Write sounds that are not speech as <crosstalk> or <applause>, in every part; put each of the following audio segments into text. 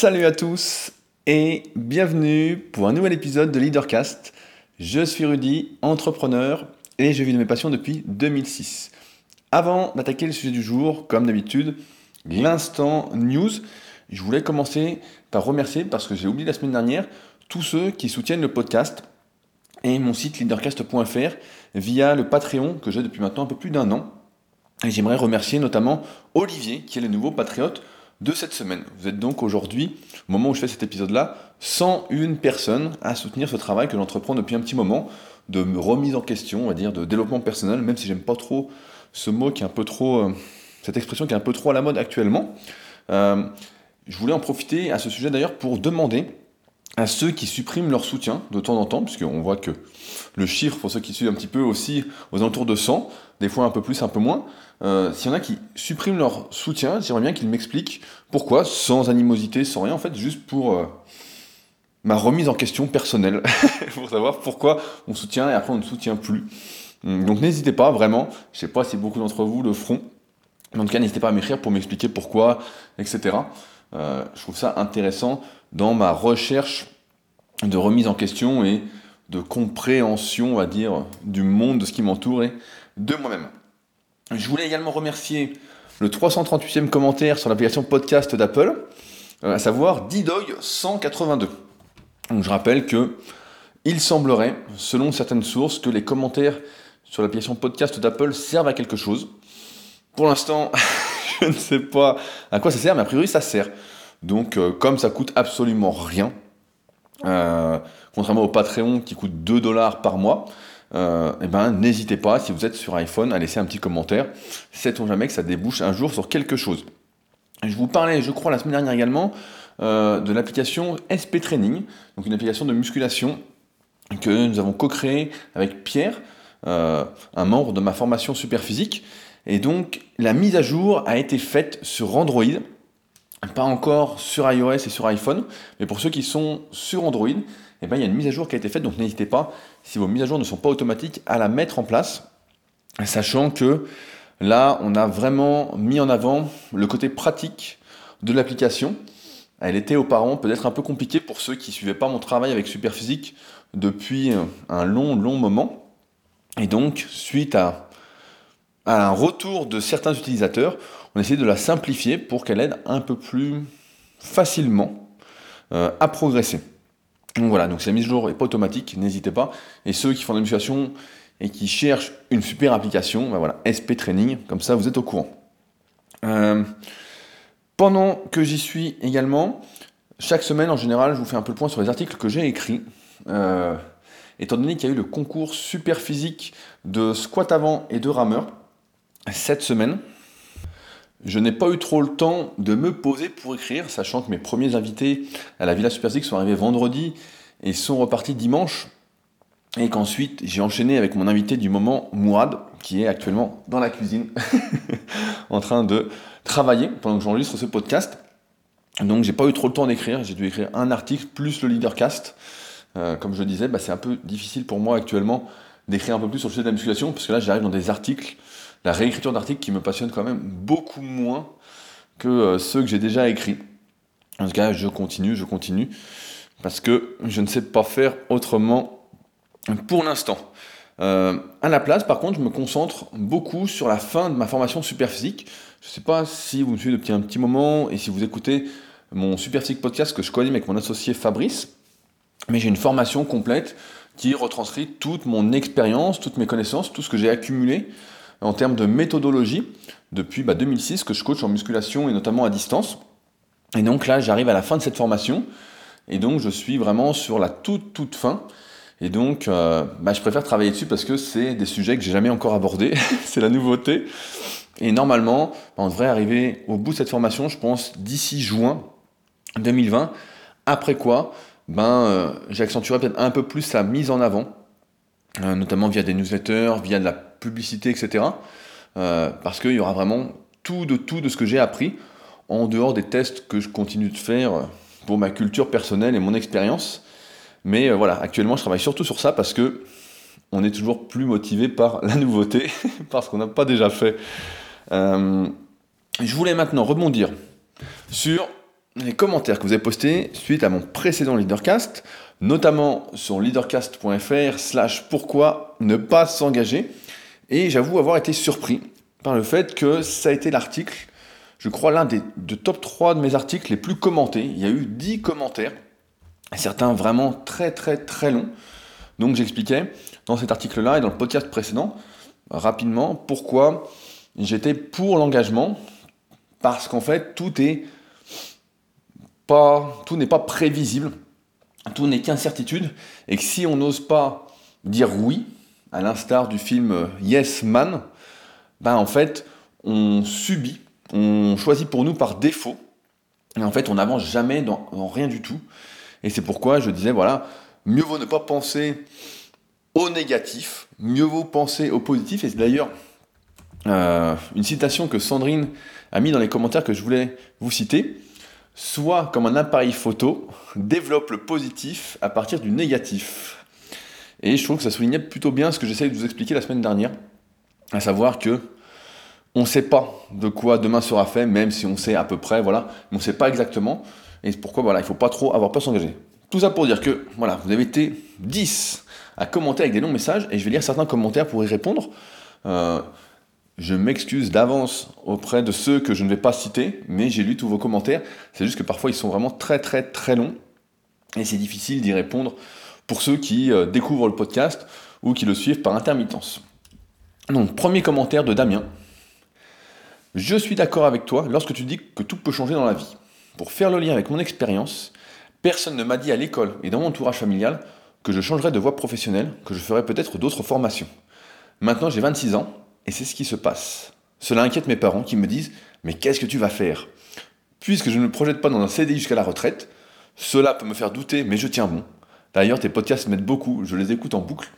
Salut à tous et bienvenue pour un nouvel épisode de Leadercast. Je suis Rudy, entrepreneur et je vis de mes passions depuis 2006. Avant d'attaquer le sujet du jour, comme d'habitude, l'instant news, je voulais commencer par remercier, parce que j'ai oublié la semaine dernière, tous ceux qui soutiennent le podcast et mon site leadercast.fr via le Patreon que j'ai depuis maintenant un peu plus d'un an. Et j'aimerais remercier notamment Olivier, qui est le nouveau patriote de cette semaine. Vous êtes donc aujourd'hui, au moment où je fais cet épisode-là, 101 personnes à soutenir ce travail que j'entreprends depuis un petit moment, de remise en question, on va dire, de développement personnel, même si j'aime pas trop ce mot qui est un peu trop, euh, cette expression qui est un peu trop à la mode actuellement. Euh, je voulais en profiter à ce sujet d'ailleurs pour demander à ceux qui suppriment leur soutien de temps en temps, puisqu'on voit que le chiffre, pour ceux qui suivent un petit peu aussi, aux alentours de 100, des fois un peu plus, un peu moins, euh, s'il y en a qui suppriment leur soutien, j'aimerais bien qu'ils m'expliquent pourquoi, sans animosité, sans rien, en fait, juste pour euh, ma remise en question personnelle, <laughs> pour savoir pourquoi on soutient et après on ne soutient plus. Hum, donc n'hésitez pas, vraiment, je sais pas si beaucoup d'entre vous le feront, mais en tout cas n'hésitez pas à m'écrire pour m'expliquer pourquoi, etc. Euh, je trouve ça intéressant dans ma recherche de remise en question et de compréhension, on va dire, du monde, de ce qui m'entoure et de moi-même. Je voulais également remercier le 338e commentaire sur l'application podcast d'Apple, euh, à savoir Didoy182. Donc je rappelle que il semblerait, selon certaines sources, que les commentaires sur l'application podcast d'Apple servent à quelque chose. Pour l'instant, <laughs> je ne sais pas à quoi ça sert, mais a priori ça sert. Donc euh, comme ça coûte absolument rien, euh, contrairement au Patreon qui coûte 2 dollars par mois, euh, eh ben, n'hésitez pas, si vous êtes sur iPhone, à laisser un petit commentaire. Sait-on jamais que ça débouche un jour sur quelque chose? Je vous parlais, je crois, la semaine dernière également, euh, de l'application SP Training, donc une application de musculation que nous avons co-créée avec Pierre, euh, un membre de ma formation super physique. Et donc, la mise à jour a été faite sur Android, pas encore sur iOS et sur iPhone, mais pour ceux qui sont sur Android, eh ben, il y a une mise à jour qui a été faite, donc n'hésitez pas, si vos mises à jour ne sont pas automatiques, à la mettre en place, sachant que là, on a vraiment mis en avant le côté pratique de l'application. Elle était auparavant peut-être un peu compliquée pour ceux qui ne suivaient pas mon travail avec Superphysique depuis un long, long moment. Et donc, suite à, un retour de certains utilisateurs, on a essayé de la simplifier pour qu'elle aide un peu plus facilement euh, à progresser. Donc voilà, donc la mise à jour n'est pas automatique, n'hésitez pas. Et ceux qui font de la et qui cherchent une super application, ben voilà, SP Training, comme ça vous êtes au courant. Euh, pendant que j'y suis également, chaque semaine en général, je vous fais un peu le point sur les articles que j'ai écrits. Euh, étant donné qu'il y a eu le concours super physique de squat avant et de rameur cette semaine, je n'ai pas eu trop le temps de me poser pour écrire, sachant que mes premiers invités à la Villa Super sont arrivés vendredi et sont repartis dimanche. Et qu'ensuite, j'ai enchaîné avec mon invité du moment, Mourad, qui est actuellement dans la cuisine, <laughs> en train de travailler pendant que j'enregistre ce podcast. Donc, j'ai pas eu trop le temps d'écrire. J'ai dû écrire un article plus le leadercast. Euh, comme je le disais, bah, c'est un peu difficile pour moi actuellement d'écrire un peu plus sur le sujet de la musculation, parce que là, j'arrive dans des articles la réécriture d'articles qui me passionne quand même beaucoup moins que euh, ceux que j'ai déjà écrits. En tout cas, je continue, je continue, parce que je ne sais pas faire autrement pour l'instant. Euh, à la place, par contre, je me concentre beaucoup sur la fin de ma formation super physique. Je ne sais pas si vous me suivez depuis un petit moment et si vous écoutez mon super physique podcast que je coanime avec mon associé Fabrice, mais j'ai une formation complète qui retranscrit toute mon expérience, toutes mes connaissances, tout ce que j'ai accumulé en termes de méthodologie depuis 2006 bah, que je coach en musculation et notamment à distance. Et donc là, j'arrive à la fin de cette formation et donc je suis vraiment sur la toute toute fin. Et donc, euh, bah, je préfère travailler dessus parce que c'est des sujets que j'ai jamais encore abordés. <laughs> c'est la nouveauté. Et normalement, bah, on devrait arriver au bout de cette formation, je pense, d'ici juin 2020. Après quoi, ben, euh, j'accentuerai peut-être un peu plus la mise en avant, euh, notamment via des newsletters, via de la publicité, etc. Euh, parce qu'il y aura vraiment tout de tout de ce que j'ai appris en dehors des tests que je continue de faire pour ma culture personnelle et mon expérience. Mais euh, voilà, actuellement, je travaille surtout sur ça parce que on est toujours plus motivé par la nouveauté, <laughs> parce qu'on n'a pas déjà fait. Euh, je voulais maintenant rebondir sur les commentaires que vous avez postés suite à mon précédent leadercast, notamment sur leadercast.fr slash pourquoi ne pas s'engager. Et j'avoue avoir été surpris par le fait que ça a été l'article, je crois l'un des de top 3 de mes articles les plus commentés. Il y a eu 10 commentaires, certains vraiment très très très longs. Donc j'expliquais dans cet article-là et dans le podcast précédent, rapidement, pourquoi j'étais pour l'engagement, parce qu'en fait tout est pas, tout n'est pas prévisible, tout n'est qu'incertitude, et que si on n'ose pas dire oui, à l'instar du film Yes Man, ben en fait, on subit, on choisit pour nous par défaut, et en fait, on n'avance jamais dans, rien du tout. Et c'est pourquoi je disais, voilà, mieux vaut ne pas penser au négatif, mieux vaut penser au positif. Et c'est d'ailleurs euh, une citation que Sandrine a mis dans les commentaires que je voulais vous citer. Soit comme un appareil photo, développe le positif à partir du négatif. Et je trouve que ça soulignait plutôt bien ce que j'essaie de vous expliquer la semaine dernière, à savoir que on ne sait pas de quoi demain sera fait, même si on sait à peu près, voilà, mais on ne sait pas exactement. Et c'est pourquoi voilà, il ne faut pas trop avoir peur s'engager. Tout ça pour dire que voilà, vous avez été 10 à commenter avec des longs messages, et je vais lire certains commentaires pour y répondre. Euh, je m'excuse d'avance auprès de ceux que je ne vais pas citer, mais j'ai lu tous vos commentaires. C'est juste que parfois ils sont vraiment très très très longs, et c'est difficile d'y répondre pour ceux qui euh, découvrent le podcast ou qui le suivent par intermittence. Donc, premier commentaire de Damien. Je suis d'accord avec toi lorsque tu dis que tout peut changer dans la vie. Pour faire le lien avec mon expérience, personne ne m'a dit à l'école et dans mon entourage familial que je changerais de voie professionnelle, que je ferais peut-être d'autres formations. Maintenant, j'ai 26 ans et c'est ce qui se passe. Cela inquiète mes parents qui me disent Mais qu'est-ce que tu vas faire? Puisque je ne me projette pas dans un CDI jusqu'à la retraite, cela peut me faire douter, mais je tiens bon. D'ailleurs, tes podcasts m'aident beaucoup, je les écoute en boucle.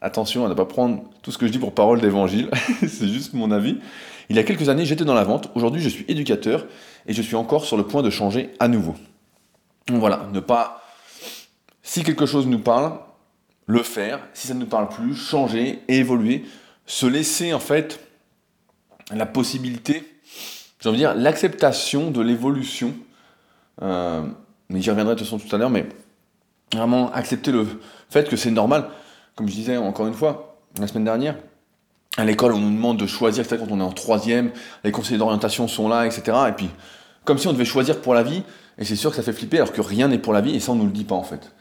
Attention à ne pas prendre tout ce que je dis pour parole d'évangile, <laughs> c'est juste mon avis. Il y a quelques années, j'étais dans la vente, aujourd'hui je suis éducateur et je suis encore sur le point de changer à nouveau. Donc voilà, ne pas... Si quelque chose nous parle, le faire. Si ça ne nous parle plus, changer, évoluer, se laisser en fait la possibilité, j'ai envie de dire, l'acceptation de l'évolution. Euh, mais j'y reviendrai de toute façon tout à l'heure, mais vraiment accepter le fait que c'est normal. Comme je disais encore une fois, la semaine dernière, à l'école, on nous demande de choisir, quand on est en troisième, les conseillers d'orientation sont là, etc. Et puis, comme si on devait choisir pour la vie, et c'est sûr que ça fait flipper, alors que rien n'est pour la vie, et ça, on nous le dit pas en fait.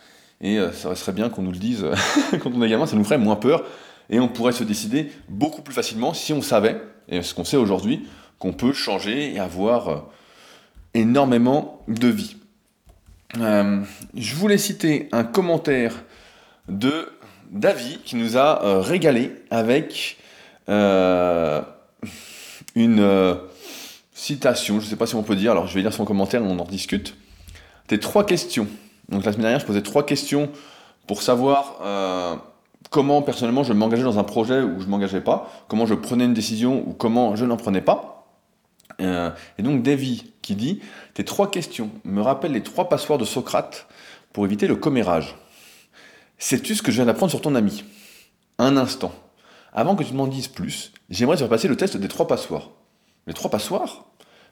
Et euh, ça serait bien qu'on nous le dise <laughs> quand on est gamin, ça nous ferait moins peur, et on pourrait se décider beaucoup plus facilement si on savait, et ce qu'on sait aujourd'hui, qu'on peut changer et avoir euh, énormément de vie. Euh, je voulais citer un commentaire de David qui nous a régalé avec euh, une euh, citation, je ne sais pas si on peut dire, alors je vais lire son commentaire et on en discute. Tes trois questions. Donc la semaine dernière, je posais trois questions pour savoir euh, comment personnellement je m'engageais dans un projet où je ne m'engageais pas, comment je prenais une décision ou comment je n'en prenais pas. et donc Davy qui dit Tes trois questions me rappellent les trois passoires de Socrate pour éviter le commérage. Sais-tu ce que je viens d'apprendre sur ton ami? Un instant. Avant que tu m'en dises plus, j'aimerais te faire passer le test des trois passoires. Les trois passoires?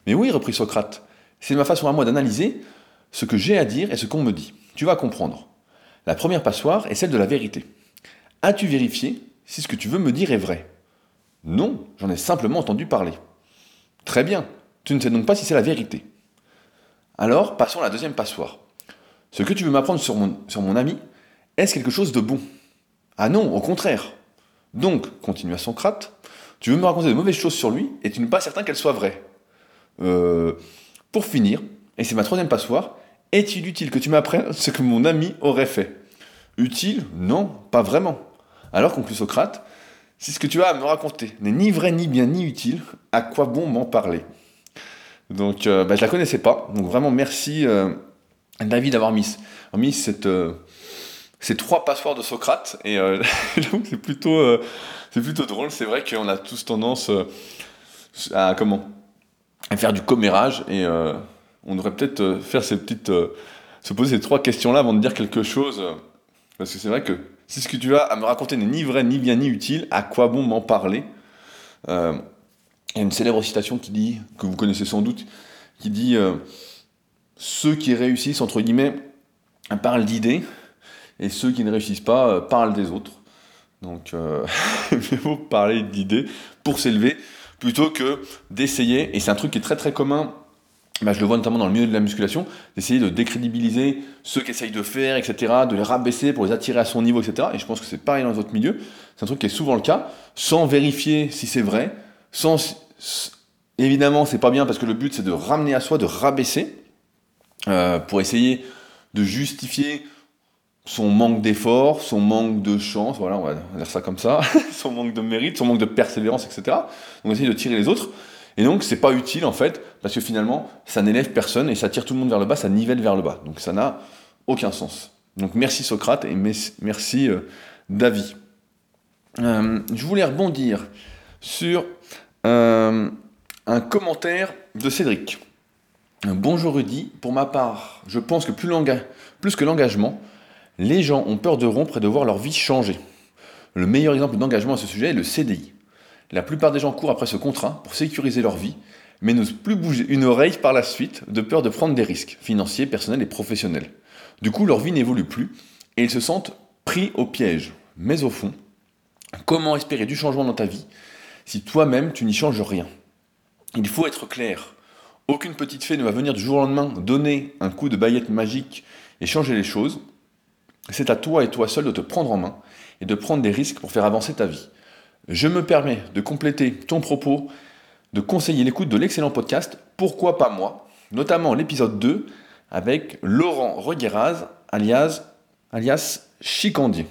Mais oui, reprit Socrate, c'est ma façon à moi d'analyser ce que j'ai à dire et ce qu'on me dit. Tu vas comprendre. La première passoire est celle de la vérité. As-tu vérifié si ce que tu veux me dire est vrai? Non, j'en ai simplement entendu parler. Très bien, tu ne sais donc pas si c'est la vérité. Alors, passons à la deuxième passoire. Ce que tu veux m'apprendre sur mon, ami, est-ce quelque chose de bon? Ah non, au contraire. Donc, continua Socrate, tu veux me raconter de mauvaises choses sur lui et tu n'es pas certain qu'elles soient vraies. Euh, pour finir, et c'est ma troisième passoire, est-il utile que tu m'apprennes ce que mon ami aurait fait? Utile? Non, pas vraiment. Alors, conclut Socrate, si ce que tu as à me raconter n'est ni vrai, ni bien, ni utile, à quoi bon m'en parler? Donc, euh, bah, je la connaissais pas. Donc, vraiment, merci euh, David d'avoir mis, mis cette, c'est trois passoires de Socrate. Et euh, <laughs> c'est plutôt euh, c'est plutôt drôle. C'est vrai qu'on a tous tendance euh, à comment à faire du commérage. Et on devrait peut-être faire ces petites se poser ces trois questions là avant de dire quelque chose. Parce que c'est vrai que si ce que tu as à me raconter n'est ni vrai ni bien ni utile à quoi bon m'en parler? Il y a une célèbre citation qui dit que vous connaissez sans doute qui dit ceux qui réussissent, entre guillemets, parlent d'idées, et ceux qui ne réussissent pas euh, parlent des autres. Donc, euh, <laughs> il faut parler d'idées pour s'élever, plutôt que d'essayer, et c'est un truc qui est très très commun, bah, je le vois notamment dans le milieu de la musculation, d'essayer de décrédibiliser ceux qui essayent de faire, etc., de les rabaisser pour les attirer à son niveau, etc. Et je pense que c'est pareil dans les autres milieux, c'est un truc qui est souvent le cas, sans vérifier si c'est vrai, sans... Évidemment, c'est pas bien parce que le but c'est de ramener à soi, de rabaisser, euh, pour essayer de justifier son manque d'effort, son manque de chance, voilà, on va dire ça comme ça, <laughs> son manque de mérite, son manque de persévérance, etc. Donc essayer de tirer les autres. Et donc c'est pas utile en fait, parce que finalement ça n'élève personne et ça tire tout le monde vers le bas, ça nivelle vers le bas. Donc ça n'a aucun sens. Donc merci Socrate et merci euh, David. Euh, je voulais rebondir sur euh, un commentaire de Cédric. Bonjour Rudy, pour ma part, je pense que plus, plus que l'engagement, les gens ont peur de rompre et de voir leur vie changer. Le meilleur exemple d'engagement à ce sujet est le CDI. La plupart des gens courent après ce contrat pour sécuriser leur vie, mais n'osent plus bouger une oreille par la suite de peur de prendre des risques financiers, personnels et professionnels. Du coup, leur vie n'évolue plus et ils se sentent pris au piège. Mais au fond, comment espérer du changement dans ta vie si toi-même tu n'y changes rien Il faut être clair. Aucune petite fée ne va venir du jour au lendemain donner un coup de baguette magique et changer les choses. C'est à toi et toi seul de te prendre en main et de prendre des risques pour faire avancer ta vie. Je me permets de compléter ton propos, de conseiller l'écoute de l'excellent podcast Pourquoi pas moi, notamment l'épisode 2 avec Laurent Regueraz, alias, alias Chicandier.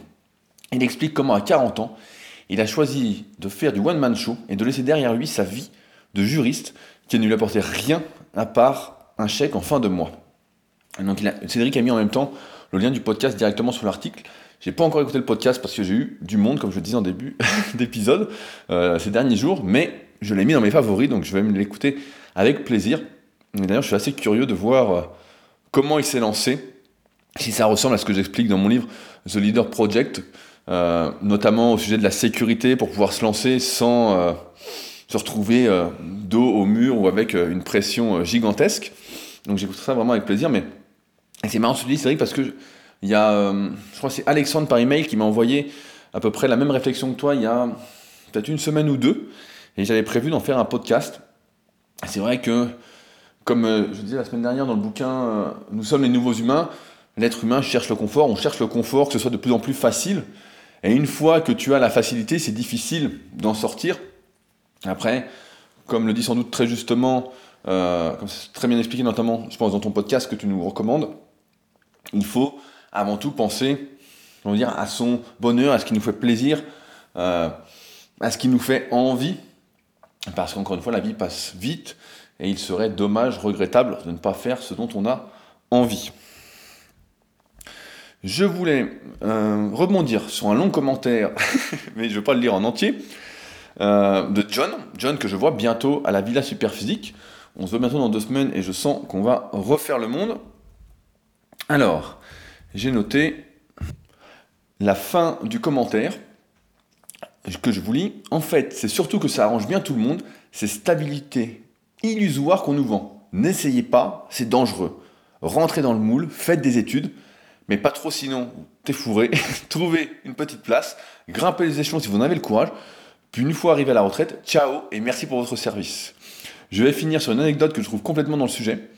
Il explique comment à 40 ans, il a choisi de faire du one-man show et de laisser derrière lui sa vie de juriste qui ne lui apportait rien à part un chèque en fin de mois. Cédric a mis en même temps le lien du podcast directement sur l'article. J'ai pas encore écouté le podcast parce que j'ai eu du monde, comme je le disais en début <laughs> d'épisode, euh, ces derniers jours, mais je l'ai mis dans mes favoris, donc je vais l'écouter avec plaisir. D'ailleurs, je suis assez curieux de voir euh, comment il s'est lancé, si ça ressemble à ce que j'explique dans mon livre The Leader Project, euh, notamment au sujet de la sécurité pour pouvoir se lancer sans se retrouver euh, dos au mur ou avec euh, une pression euh, gigantesque. Donc j'écoute ça vraiment avec plaisir, mais c'est marrant ce dis, c'est vrai parce que il y a, je crois c'est Alexandre par email qui m'a envoyé à peu près la même réflexion que toi il y a peut-être une semaine ou deux, et j'avais prévu d'en faire un podcast. C'est vrai que, comme je disais la semaine dernière dans le bouquin Nous sommes les nouveaux humains, l'être humain cherche le confort, on cherche le confort, que ce soit de plus en plus facile, et une fois que tu as la facilité, c'est difficile d'en sortir. Après, comme le dit sans doute très justement, euh, comme c'est très bien expliqué notamment, je pense, dans ton podcast que tu nous recommandes, il faut avant tout penser on va dire, à son bonheur, à ce qui nous fait plaisir, euh, à ce qui nous fait envie. Parce qu'encore une fois, la vie passe vite et il serait dommage, regrettable de ne pas faire ce dont on a envie. Je voulais euh, rebondir sur un long commentaire, <laughs> mais je ne vais pas le lire en entier, euh, de John, John que je vois bientôt à la Villa Superphysique. On se voit bientôt dans deux semaines et je sens qu'on va refaire le monde. Alors, j'ai noté la fin du commentaire que je vous lis. En fait, c'est surtout que ça arrange bien tout le monde, c'est stabilité illusoire qu'on nous vend. N'essayez pas, c'est dangereux. Rentrez dans le moule, faites des études, mais pas trop sinon, t'es fourré. <laughs> Trouvez une petite place, grimpez les échelons si vous en avez le courage. Puis une fois arrivé à la retraite, ciao et merci pour votre service. Je vais finir sur une anecdote que je trouve complètement dans le sujet.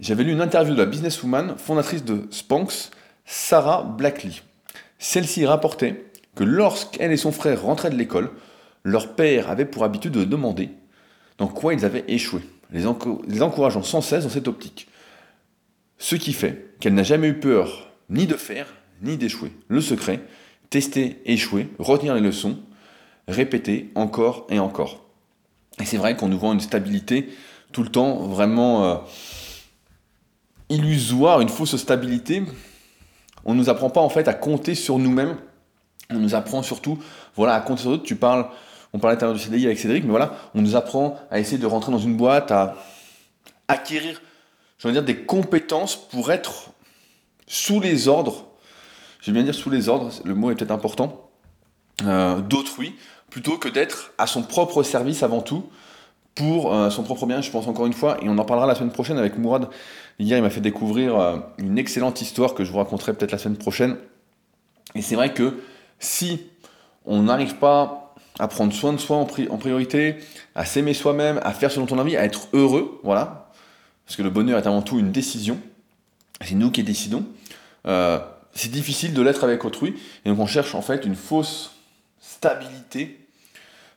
J'avais lu une interview de la businesswoman, fondatrice de Spanx, Sarah Blackley. Celle-ci rapportait que lorsqu'elle et son frère rentraient de l'école, leur père avait pour habitude de demander dans quoi ils avaient échoué, les, encourageant sans cesse dans cette optique. Ce qui fait qu'elle n'a jamais eu peur ni de faire, ni d'échouer. Le secret, tester, échouer, retenir les leçons, répéter encore et encore. Et c'est vrai qu'on nous vend une stabilité tout le temps vraiment euh, illusoire, une fausse stabilité. On ne nous apprend pas en fait à compter sur nous-mêmes. On nous apprend surtout voilà, à compter sur d'autres. Tu parles, on parlait tout à l'heure du CDI avec Cédric, mais voilà, on nous apprend à essayer de rentrer dans une boîte, à acquérir, je veux dire, des compétences pour être sous les ordres. Vais bien dire sous les ordres, le mot est peut-être important, euh, d'autrui, plutôt que d'être à son propre service avant tout, pour euh, son propre bien, je pense encore une fois, et on en parlera la semaine prochaine avec Mourad. Hier, il m'a fait découvrir euh, une excellente histoire que je vous raconterai peut-être la semaine prochaine. Et c'est vrai que si on n'arrive pas à prendre soin de soi en, priorité, à s'aimer soi-même, à faire ce dont on a envie, à être heureux, voilà, parce que le bonheur est avant tout une décision, c'est nous qui décidons, euh, c'est difficile de l'être avec autrui, et donc on cherche en fait une fausse stabilité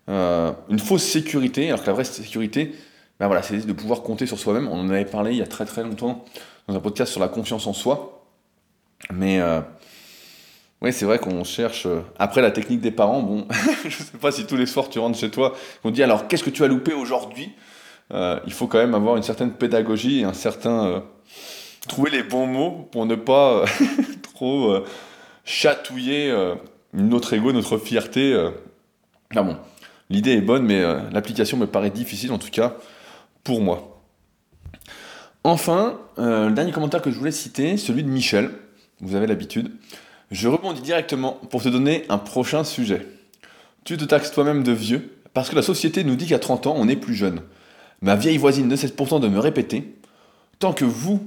euh, une fausse sécurité, alors que la vraie sécurité, ben voilà, c'est de pouvoir compter sur soi-même. On en avait parlé il y a très très longtemps dans un podcast sur la confiance en soi. Mais euh, oui, c'est vrai qu'on cherche. Après la technique des parents, bon, <laughs> je sais pas si tous les soirs tu rentres chez toi, on dit alors qu'est-ce que tu as loupé aujourd'hui? Il faut quand même avoir une certaine pédagogie et un certain. Trouver les bons mots pour ne pas <laughs> trop chatouiller notre ego, notre fierté. Ah bon, L'idée est bonne, mais euh, l'application me paraît difficile, en tout cas pour moi. Enfin, euh, le dernier commentaire que je voulais citer, celui de Michel, vous avez l'habitude. Je rebondis directement pour te donner un prochain sujet. Tu te taxes toi-même de vieux, parce que la société nous dit qu'à 30 ans, on est plus jeune. Ma vieille voisine ne cesse pourtant de me répéter, tant que vous,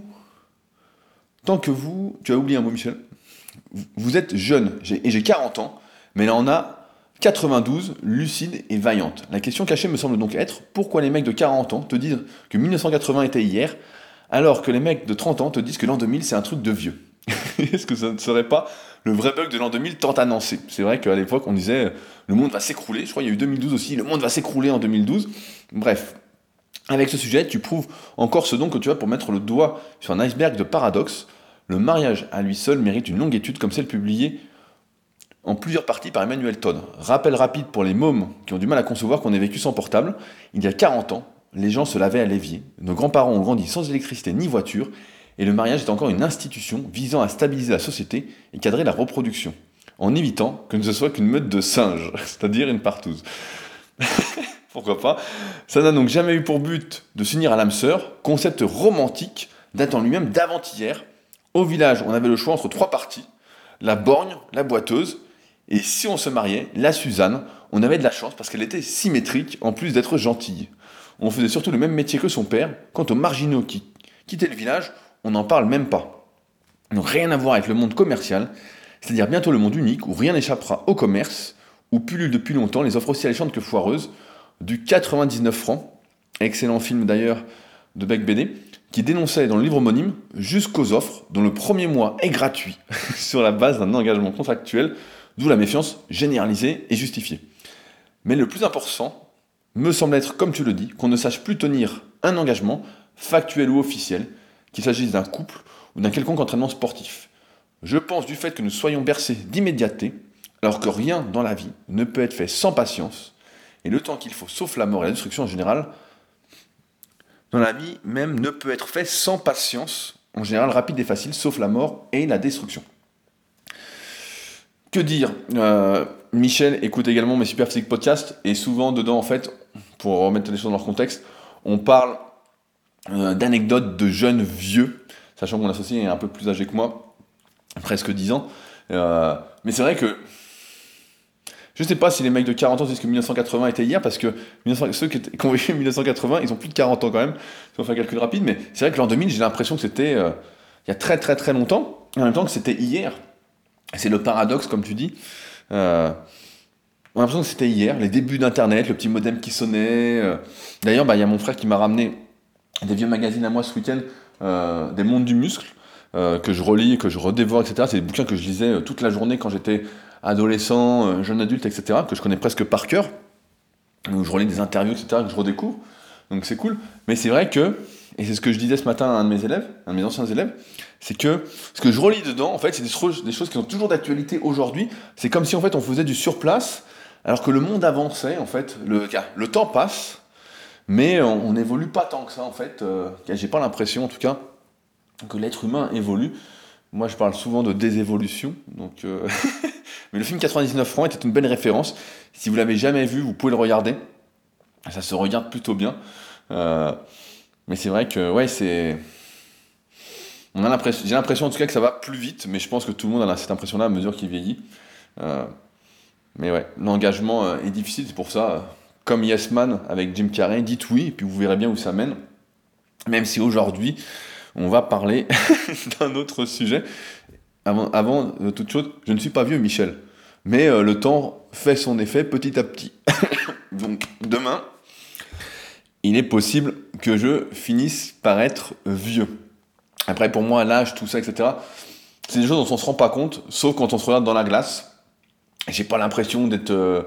tant que vous, tu as oublié un mot Michel, vous êtes jeune, et j'ai 40 ans, mais là on a 92, lucide et vaillante. La question cachée me semble donc être pourquoi les mecs de 40 ans te disent que 1980 était hier, alors que les mecs de 30 ans te disent que l'an 2000 c'est un truc de vieux? <laughs> Est-ce que ça ne serait pas le vrai bug de l'an 2000 tant annoncé? C'est vrai qu'à l'époque on disait le monde va s'écrouler, je crois qu'il y a eu 2012 aussi, le monde va s'écrouler en 2012. Bref, avec ce sujet, tu prouves encore ce don que tu as pour mettre le doigt sur un iceberg de paradoxes. Le mariage à lui seul mérite une longue étude comme celle publiée en plusieurs parties par Emmanuel Todd. Rappel rapide pour les mômes qui ont du mal à concevoir qu'on ait vécu sans portable. Il y a 40 ans, les gens se lavaient à l'évier. Nos grands-parents ont grandi sans électricité ni voiture, et le mariage est encore une institution visant à stabiliser la société et cadrer la reproduction, en évitant que ce soit qu'une meute de singes, <laughs> c'est-à-dire une partouze. <laughs> Pourquoi pas Ça n'a donc jamais eu pour but de s'unir à l'âme sœur, concept romantique datant lui-même d'avant-hier. Au village, on avait le choix entre trois parties la borgne, la boiteuse et si on se mariait, la Suzanne, on avait de la chance parce qu'elle était symétrique en plus d'être gentille. On faisait surtout le même métier que son père. Quant aux marginaux qui quittaient le village, on n'en parle même pas. Rien à voir avec le monde commercial, c'est-à-dire bientôt le monde unique où rien n'échappera au commerce, où pullulent depuis longtemps les offres aussi alléchantes que foireuses, du 99 francs, excellent film d'ailleurs de Beck BD, qui dénonçait dans le livre homonyme jusqu'aux offres dont le premier mois est gratuit <laughs> sur la base d'un engagement contractuel D'où la méfiance généralisée et justifiée. Mais le plus important me semble être, comme tu le dis, qu'on ne sache plus tenir un engagement, factuel ou officiel, qu'il s'agisse d'un couple ou d'un quelconque entraînement sportif. Je pense du fait que nous soyons bercés d'immédiateté, alors que rien dans la vie ne peut être fait sans patience, et le temps qu'il faut, sauf la mort et la destruction en général, dans la vie même ne peut être fait sans patience, en général rapide et facile, sauf la mort et la destruction. Que dire? Euh, Michel écoute également mes Super Physique podcasts et souvent dedans, en fait, pour remettre les choses dans leur contexte, on parle euh, d'anecdotes de jeunes vieux, sachant que mon associé est un peu plus âgé que moi, presque 10 ans. Euh, mais c'est vrai que je sais pas si les mecs de 40 ans disent que 1980 était hier, parce que ceux qui, ont vécu 1980, ils ont plus de 40 ans quand même, si on fait un calcul rapide, mais c'est vrai que l'an 2000, j'ai l'impression que c'était il y a très très très longtemps, en même temps que c'était hier. C'est le paradoxe, comme tu dis. Euh, on a l'impression que c'était hier, les débuts d'Internet, le petit modem qui sonnait. Euh. D'ailleurs, bah, il y a mon frère qui m'a ramené des vieux magazines à moi ce week-end, euh, des mondes du muscle, que je relis, que je redévore, etc. C'est des bouquins que je lisais toute la journée quand j'étais adolescent, jeune adulte, etc., que je connais presque par cœur, où je relis des interviews, etc., que je redécouvre. Donc c'est cool. Mais c'est vrai que, et c'est ce que je disais ce matin à un de mes élèves, un de mes anciens élèves, c'est que ce que je relis dedans, en fait, c'est des, choses qui sont toujours d'actualité aujourd'hui. C'est comme si en fait on faisait du surplace, alors que le monde avançait, en fait, le, le temps passe, mais on n'évolue pas tant que ça, en fait. Euh, J'ai pas l'impression, en tout cas, que l'être humain évolue. Moi, je parle souvent de désévolution, donc. Euh, <laughs> mais le film 99 francs était une belle référence. Si vous l'avez jamais vu, vous pouvez le regarder. Ça se regarde plutôt bien. Euh, mais c'est vrai que, ouais, c'est on a l'impression, j'ai l'impression en tout cas que ça va plus vite, mais je pense que tout le monde a cette impression-là à mesure qu'il vieillit. Euh, mais ouais, l'engagement euh, est difficile, c'est pour ça, comme Yes Man avec Jim Carrey, dites oui, et puis vous verrez bien où ça mène. Même si aujourd'hui, on va parler <laughs> d'un autre sujet. Avant, avant de toute chose, je ne suis pas vieux, Michel. Mais euh, le temps fait son effet petit à petit. <coughs> Donc demain, il est possible que je finisse par être vieux. Après, pour moi, l'âge, tout ça, etc., c'est des choses dont on ne se rend pas compte, sauf quand on se regarde dans la glace. J'ai pas l'impression d'être. Euh,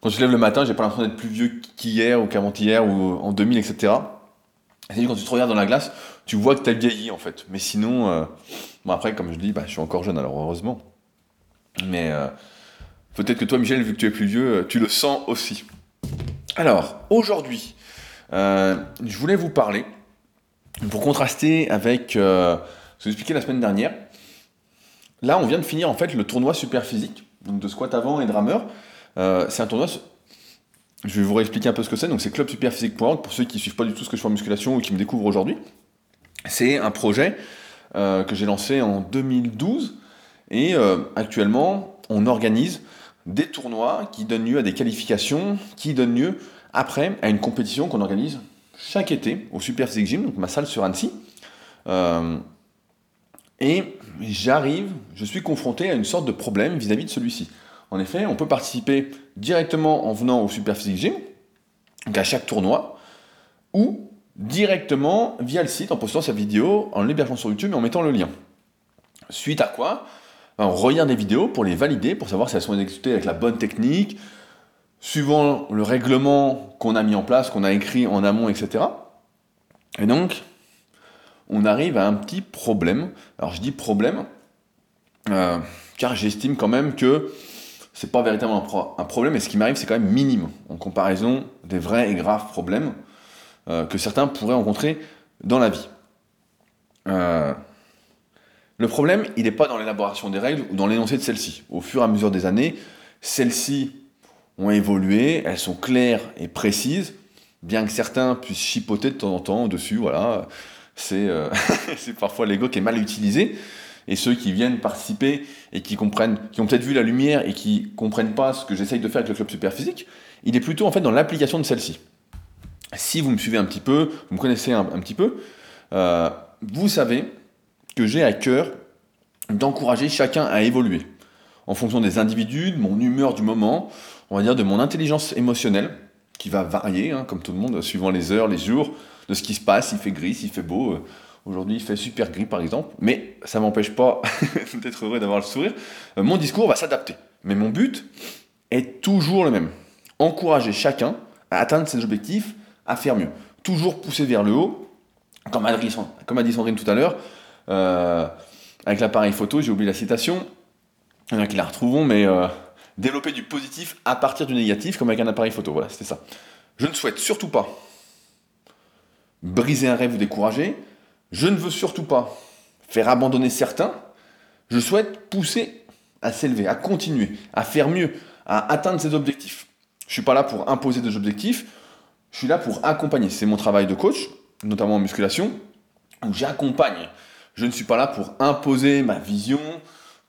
quand je lève le matin, j'ai pas l'impression d'être plus vieux qu'hier ou qu'avant-hier ou en 2000, etc. C'est quand tu te regardes dans la glace, tu vois que tu as vieilli en fait. Mais sinon, euh, bon après, comme je dis, bah, je suis encore jeune alors heureusement. Mais euh, peut-être que toi, Michel, vu que tu es plus vieux, tu le sens aussi. Alors, aujourd'hui, je voulais vous parler, pour contraster avec ce que j'expliquais la semaine dernière, Là, on vient de finir en fait le tournoi super physique, donc de squat avant et de rameur. Euh, c'est un tournoi. Je vais vous réexpliquer un peu ce que c'est. Donc, c'est clubsuperphysique.org pour ceux qui ne suivent pas du tout ce que je fais en musculation ou qui me découvrent aujourd'hui. C'est un projet euh, que j'ai lancé en 2012 et euh, actuellement, on organise des tournois qui donnent lieu à des qualifications, qui donnent lieu après à une compétition qu'on organise chaque été au Super Physique Gym, donc ma salle sur Annecy. Et j'arrive, je suis confronté à une sorte de problème vis-à-vis de celui-ci. En effet, on peut participer directement en venant au Super Physique Gym, donc à chaque tournoi, ou directement via le site en postant sa vidéo, en l'hébergeant sur YouTube et en mettant le lien. Suite à quoi ben, On regarde des vidéos pour les valider, pour savoir si elles sont exécutées avec la bonne technique, suivant le règlement qu'on a mis en place, qu'on a écrit en amont, etc. Et donc, on arrive à un petit problème. Alors je dis problème, euh, car j'estime quand même que c'est pas véritablement un, problème, et ce qui m'arrive c'est quand même minime en comparaison des vrais et graves problèmes euh, que certains pourraient rencontrer dans la vie. Euh, le problème, il n'est pas dans l'élaboration des règles ou dans l'énoncé de celles-ci. Au fur et à mesure des années, celles-ci ont évolué, elles sont claires et précises, bien que certains puissent chipoter de temps en temps dessus, voilà. Euh, <laughs> c'est parfois l'ego qui est mal utilisé. Et ceux qui viennent participer et qui comprennent, qui ont peut-être vu la lumière et qui comprennent pas ce que j'essaye de faire avec le club super physique, il est plutôt en fait dans l'application de celle-ci. Si vous me suivez un petit peu, vous me connaissez un, petit peu, euh, vous savez que j'ai à cœur d'encourager chacun à évoluer en fonction des individus, de mon humeur du moment, on va dire de mon intelligence émotionnelle, qui va varier, hein, comme tout le monde, suivant les heures, les jours, de ce qui se passe, il fait gris, il fait beau. Euh, aujourd'hui, il fait super gris, par exemple. Mais ça m'empêche pas <laughs> d'être heureux d'avoir le sourire. Euh, mon discours va s'adapter. Mais mon but est toujours le même. Encourager chacun à atteindre ses objectifs, à faire mieux. Toujours pousser vers le haut. Comme a dit, Sandrine tout à l'heure, euh, avec l'appareil photo, j'ai oublié la citation. Il y en a qui la retrouvons, mais développer du positif à partir du négatif, comme avec un appareil photo. Voilà, c'était ça. Je ne souhaite surtout pas briser un rêve ou décourager. Je ne veux surtout pas faire abandonner certains. Je souhaite pousser à s'élever, à continuer, à faire mieux, à atteindre ses objectifs. Je ne suis pas là pour imposer des objectifs, je suis là pour accompagner. C'est mon travail de coach, notamment en musculation, où j'accompagne. Je ne suis pas là pour imposer ma vision,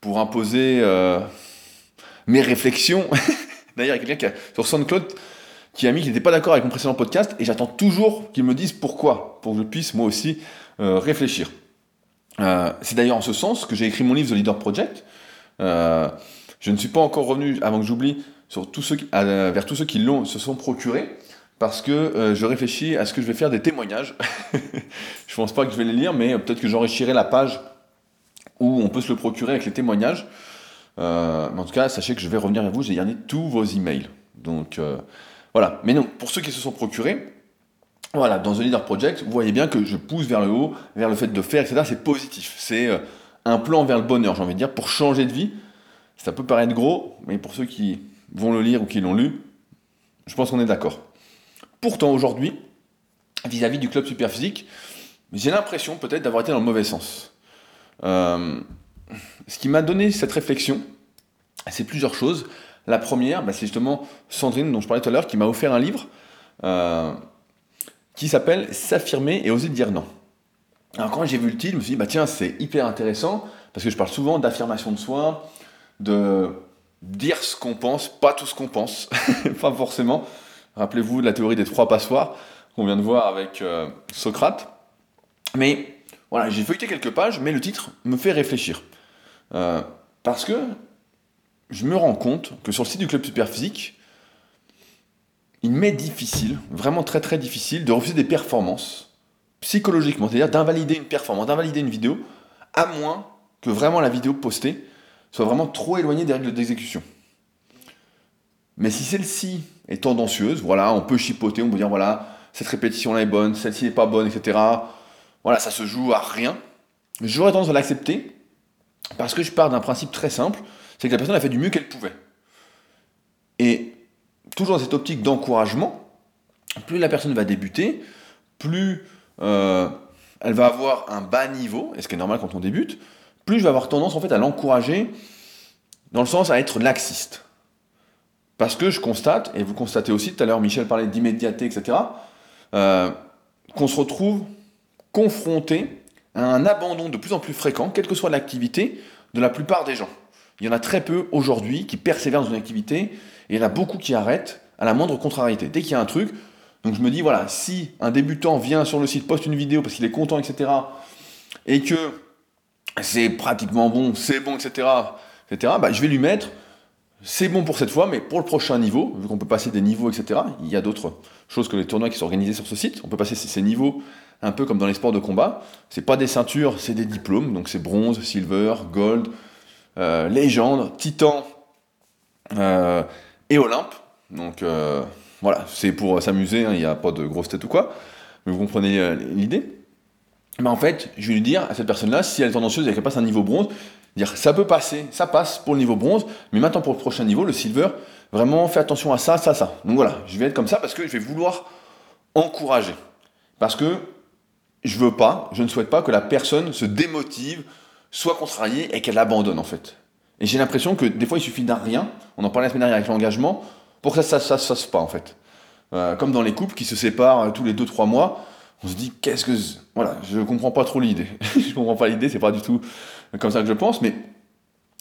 pour imposer euh, mes réflexions. <laughs> D'ailleurs, il y a quelqu'un sur SoundCloud qui a mis qu'il n'était pas d'accord avec mon précédent podcast et j'attends toujours qu'il me dise pourquoi, pour que je puisse moi aussi réfléchir. Euh, c'est d'ailleurs en ce sens que j'ai écrit mon livre The Leader Project. Euh, je ne suis pas encore revenu, avant que j'oublie, sur tous ceux, vers tous ceux qui l'ont, se sont procurés, parce que je réfléchis à ce que je vais faire des témoignages. <laughs> je pense pas que je vais les lire, mais peut-être que j'enrichirai la page où on peut se le procurer avec les témoignages. mais en tout cas, sachez que je vais revenir vers vous, j'ai gardé tous vos emails. Donc, voilà. Mais non, pour ceux qui se sont procurés, voilà, dans The Leader Project, vous voyez bien que je pousse vers le haut, vers le fait de faire, etc. C'est positif. C'est euh, un plan vers le bonheur, j'ai envie de dire, pour changer de vie. Ça peut paraître gros, mais pour ceux qui vont le lire ou qui l'ont lu, je pense qu'on est d'accord. Pourtant, aujourd'hui, vis-à-vis du club super physique, j'ai l'impression peut-être d'avoir été dans le mauvais sens. Euh, ce qui m'a donné cette réflexion, c'est plusieurs choses. La première, bah, c'est justement Sandrine, dont je parlais tout à l'heure, qui m'a offert un livre euh, s'appelle S'affirmer et oser dire non. Alors quand j'ai vu le titre, je me suis dit, bah tiens, c'est hyper intéressant, parce que je parle souvent d'affirmation de soi, de dire ce qu'on pense, pas tout ce qu'on pense, <laughs> pas forcément. Rappelez-vous de la théorie des trois passoires qu'on vient de voir avec euh, Socrate. Mais voilà, j'ai feuilleté quelques pages, mais le titre me fait réfléchir. Euh, parce que je me rends compte que sur le site du Club Superphysique, il m'est difficile, vraiment très très difficile, de refuser des performances psychologiquement, c'est-à-dire d'invalider une performance, d'invalider une vidéo, à moins que vraiment la vidéo postée soit vraiment trop éloignée des règles d'exécution. Mais si celle-ci est tendancieuse, voilà, on peut chipoter, on peut dire voilà, cette répétition-là est bonne, celle-ci n'est pas bonne, etc. Voilà, ça se joue à rien. J'aurais tendance à l'accepter parce que je pars d'un principe très simple, c'est que la personne a fait du mieux qu'elle pouvait. Et toujours dans cette optique d'encouragement, plus la personne va débuter, plus euh, elle va avoir un bas niveau, et ce qui est normal quand on débute, plus je vais avoir tendance en fait à l'encourager dans le sens à être laxiste. Parce que je constate, et vous constatez aussi, tout à l'heure Michel parlait d'immédiateté, etc., euh, qu'on se retrouve confronté à un abandon de plus en plus fréquent, quelle que soit l'activité, de la plupart des gens. Il y en a très peu aujourd'hui qui persévèrent dans une activité, il y en a beaucoup qui arrêtent à la moindre contrariété. Dès qu'il y a un truc, donc je me dis, voilà, si un débutant vient sur le site, poste une vidéo parce qu'il est content, etc., et que c'est pratiquement bon, c'est bon, etc., etc., bah, je vais lui mettre c'est bon pour cette fois, mais pour le prochain niveau, vu qu'on peut passer des niveaux, etc., il y a d'autres choses que les tournois qui sont organisés sur ce site. On peut passer ces niveaux un peu comme dans les sports de combat. C'est pas des ceintures, c'est des diplômes. Donc c'est bronze, silver, gold, euh, légende, titan euh, et olympe. Donc euh, voilà, c'est pour s'amuser, hein, il n'y a pas de grosse tête ou quoi. Mais vous comprenez l'idée. Mais en fait, je vais lui dire à cette personne-là, si elle est tendancieuse et qu'elle passe un niveau bronze, Dire ça peut passer, ça passe pour le niveau bronze, mais maintenant pour le prochain niveau, le silver, vraiment fais attention à ça, ça, ça. Donc voilà, je vais être comme ça parce que je vais vouloir encourager. Parce que je veux pas, je ne souhaite pas que la personne se démotive, soit contrariée et qu'elle abandonne en fait. Et j'ai l'impression que des fois il suffit d'un rien, on en parlait la semaine dernière avec l'engagement, pour que ça ne se fasse pas en fait. Euh, comme dans les couples qui se séparent tous les 2-3 mois, on se dit qu'est-ce que. Voilà, je comprends pas trop l'idée. <laughs> je comprends pas l'idée, c'est pas du tout comme ça que je pense, mais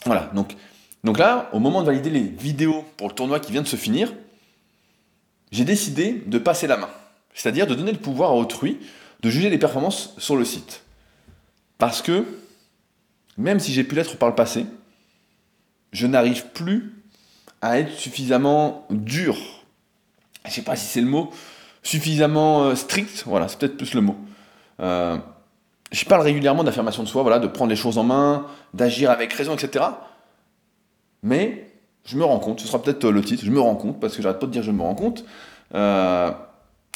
voilà. Donc, donc là, au moment de valider les vidéos pour le tournoi qui vient de se finir, j'ai décidé de passer la main. C'est-à-dire de donner le pouvoir à autrui de juger les performances sur le site. Parce que, même si j'ai pu l'être par le passé, je n'arrive plus à être suffisamment dur. Je sais pas si c'est le mot, suffisamment euh, strict, voilà, c'est peut-être plus le mot. Euh, je parle régulièrement d'affirmation de soi, voilà, de prendre les choses en main, d'agir avec raison, etc. Mais je me rends compte, ce sera peut-être le titre, je me rends compte, parce que j'arrête pas de dire je me rends compte, euh,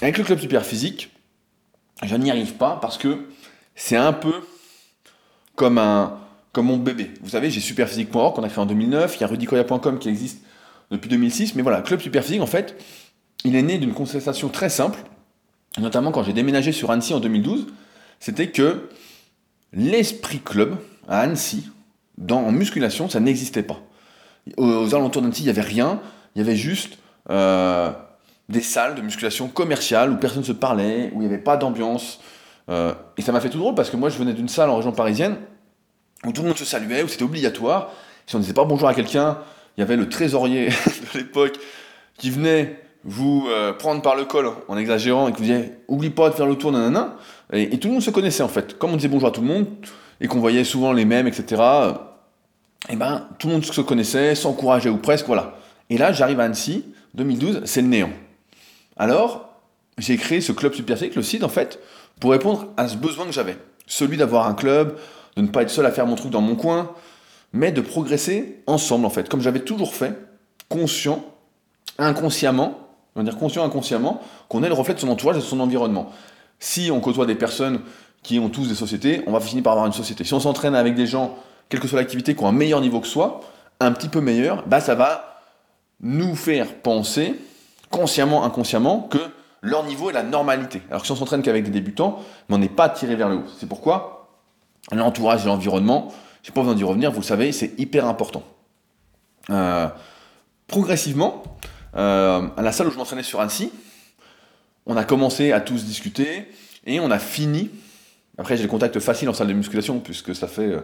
avec le club super physique, je n'y arrive pas parce que c'est un peu comme, un, comme mon bébé. Vous savez, j'ai superphysique.org qu'on a créé en 2009, il y a rudicoya.com qui existe depuis 2006, mais voilà, Club Superphysique, en fait, il est né d'une constatation très simple, notamment quand j'ai déménagé sur Annecy en 2012, c'était que l'esprit club à Annecy, dans, en musculation, ça n'existait pas. Aux, alentours d'Annecy, il n'y avait rien, il y avait juste euh, des salles de musculation commerciales où personne ne se parlait, où il n'y avait pas d'ambiance. Euh, et ça m'a fait tout drôle parce que moi, je venais d'une salle en région parisienne où tout le monde se saluait, où c'était obligatoire. Si on ne disait pas bonjour à quelqu'un, il y avait le trésorier <laughs> de l'époque qui venait vous euh, prendre par le col en exagérant et que vous disiez oublie pas de faire le tour, nanana. Et, et tout le monde se connaissait en fait. Comme on disait bonjour à tout le monde et qu'on voyait souvent les mêmes, etc. Et ben tout le monde se connaissait, s'encourageait ou presque, voilà. Et là, j'arrive à Annecy, 2012, c'est le néant. Alors, j'ai créé ce club Superphysique, le site en fait, pour répondre à ce besoin que j'avais. Celui d'avoir un club, de ne pas être seul à faire mon truc dans mon coin, mais de progresser ensemble en fait, comme j'avais toujours fait, conscient, inconsciemment, on va dire conscient inconsciemment, qu'on est le reflet de son entourage et de son environnement. Si on côtoie des personnes qui ont tous des sociétés, on va finir par avoir une société. Si on s'entraîne avec des gens, quelle que soit l'activité, qui ont un meilleur niveau que soi, un petit peu meilleur, bah ça va nous faire penser, consciemment, inconsciemment, que leur niveau est la normalité. Alors que si on s'entraîne qu'avec des débutants, on n'est pas tiré vers le haut. C'est pourquoi l'entourage et l'environnement, j'ai pas besoin d'y revenir, vous le savez, c'est hyper important. Euh, progressivement, euh, à la salle où je m'entraînais sur Annecy, on a commencé à tous discuter et on a fini. Après, j'ai le contact facile en salle de musculation puisque ça fait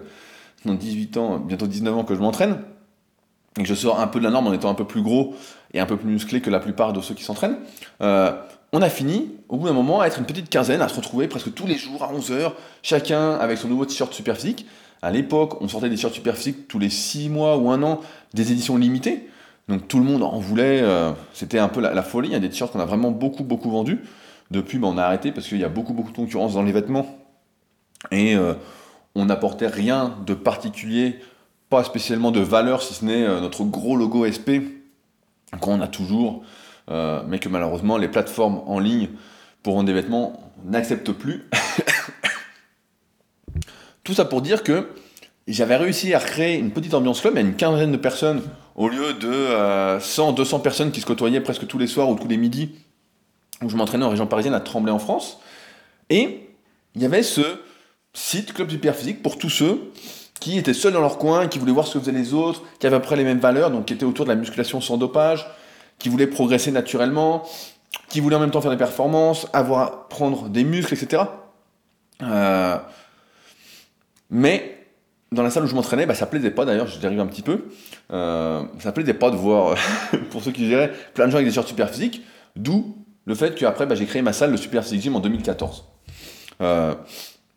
18 euh, ans, bientôt 19 ans que je m'entraîne. et que je sors un peu de la norme en étant un peu plus gros et un peu plus musclé que la plupart de ceux qui s'entraînent, on a fini, au bout d'un moment, à être une petite quinzaine, à se retrouver presque tous les jours à 11h, chacun avec son nouveau t-shirt super physique. À l'époque, on sortait des t-shirts super physiques tous les 6 mois ou un an, des éditions limitées. Donc tout le monde en voulait, euh, c'était un peu la, folie. Il y a des t-shirts qu'on a vraiment beaucoup, beaucoup vendus. Depuis, ben, on a arrêté parce qu'il y a beaucoup, beaucoup de concurrence dans les vêtements. Et euh, on n'apportait rien de particulier, pas spécialement de valeur, si ce n'est notre gros logo SP qu'on a toujours. Euh, mais que malheureusement les plateformes en ligne pour vendre des vêtements n'acceptent plus. <coughs> Tout ça pour dire que j'avais réussi à créer une petite ambiance club, a une quinzaine de personnes au lieu de 100, euh, 200 personnes qui se côtoyaient presque tous les soirs ou tous les midis, où je m'entraînais en région parisienne à Tremblay en France. Et il y avait ce site Club Physique pour tous ceux qui étaient seuls dans leur coin, qui voulaient voir ce que faisaient les autres, qui avaient à peu près les mêmes valeurs, donc qui étaient autour de la musculation sans dopage, qui voulait progresser naturellement, qui voulait en même temps faire des performances, avoir prendre des muscles, etc. Euh, mais dans la salle où je m'entraînais, bah, ça plaisait pas d'ailleurs, je dérive un petit peu, euh, ça plaisait pas de voir, <laughs> pour ceux qui disaient, plein de gens avec des shorts super physiques, d'où le fait qu'après bah, j'ai créé ma salle, le Super Physique Gym, en 2014. Euh,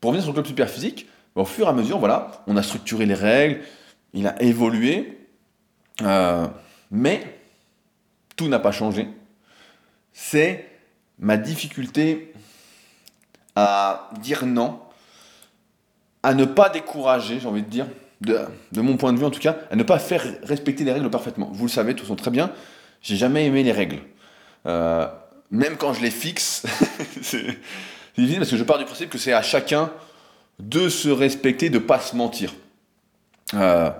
pour revenir sur le club Super Physique, bah, au fur et à mesure, voilà, on a structuré les règles, il a évolué, euh, mais tout n'a pas changé. C'est ma difficulté à dire non, à ne pas décourager, j'ai envie de dire, de, mon point de vue en tout cas, à ne pas faire respecter les règles parfaitement. Vous le savez, tout sont très bien, j'ai jamais aimé les règles. Euh, même quand je les fixe, <laughs> c'est difficile parce que je pars du principe que c'est à chacun de se respecter, de ne pas se mentir. Euh,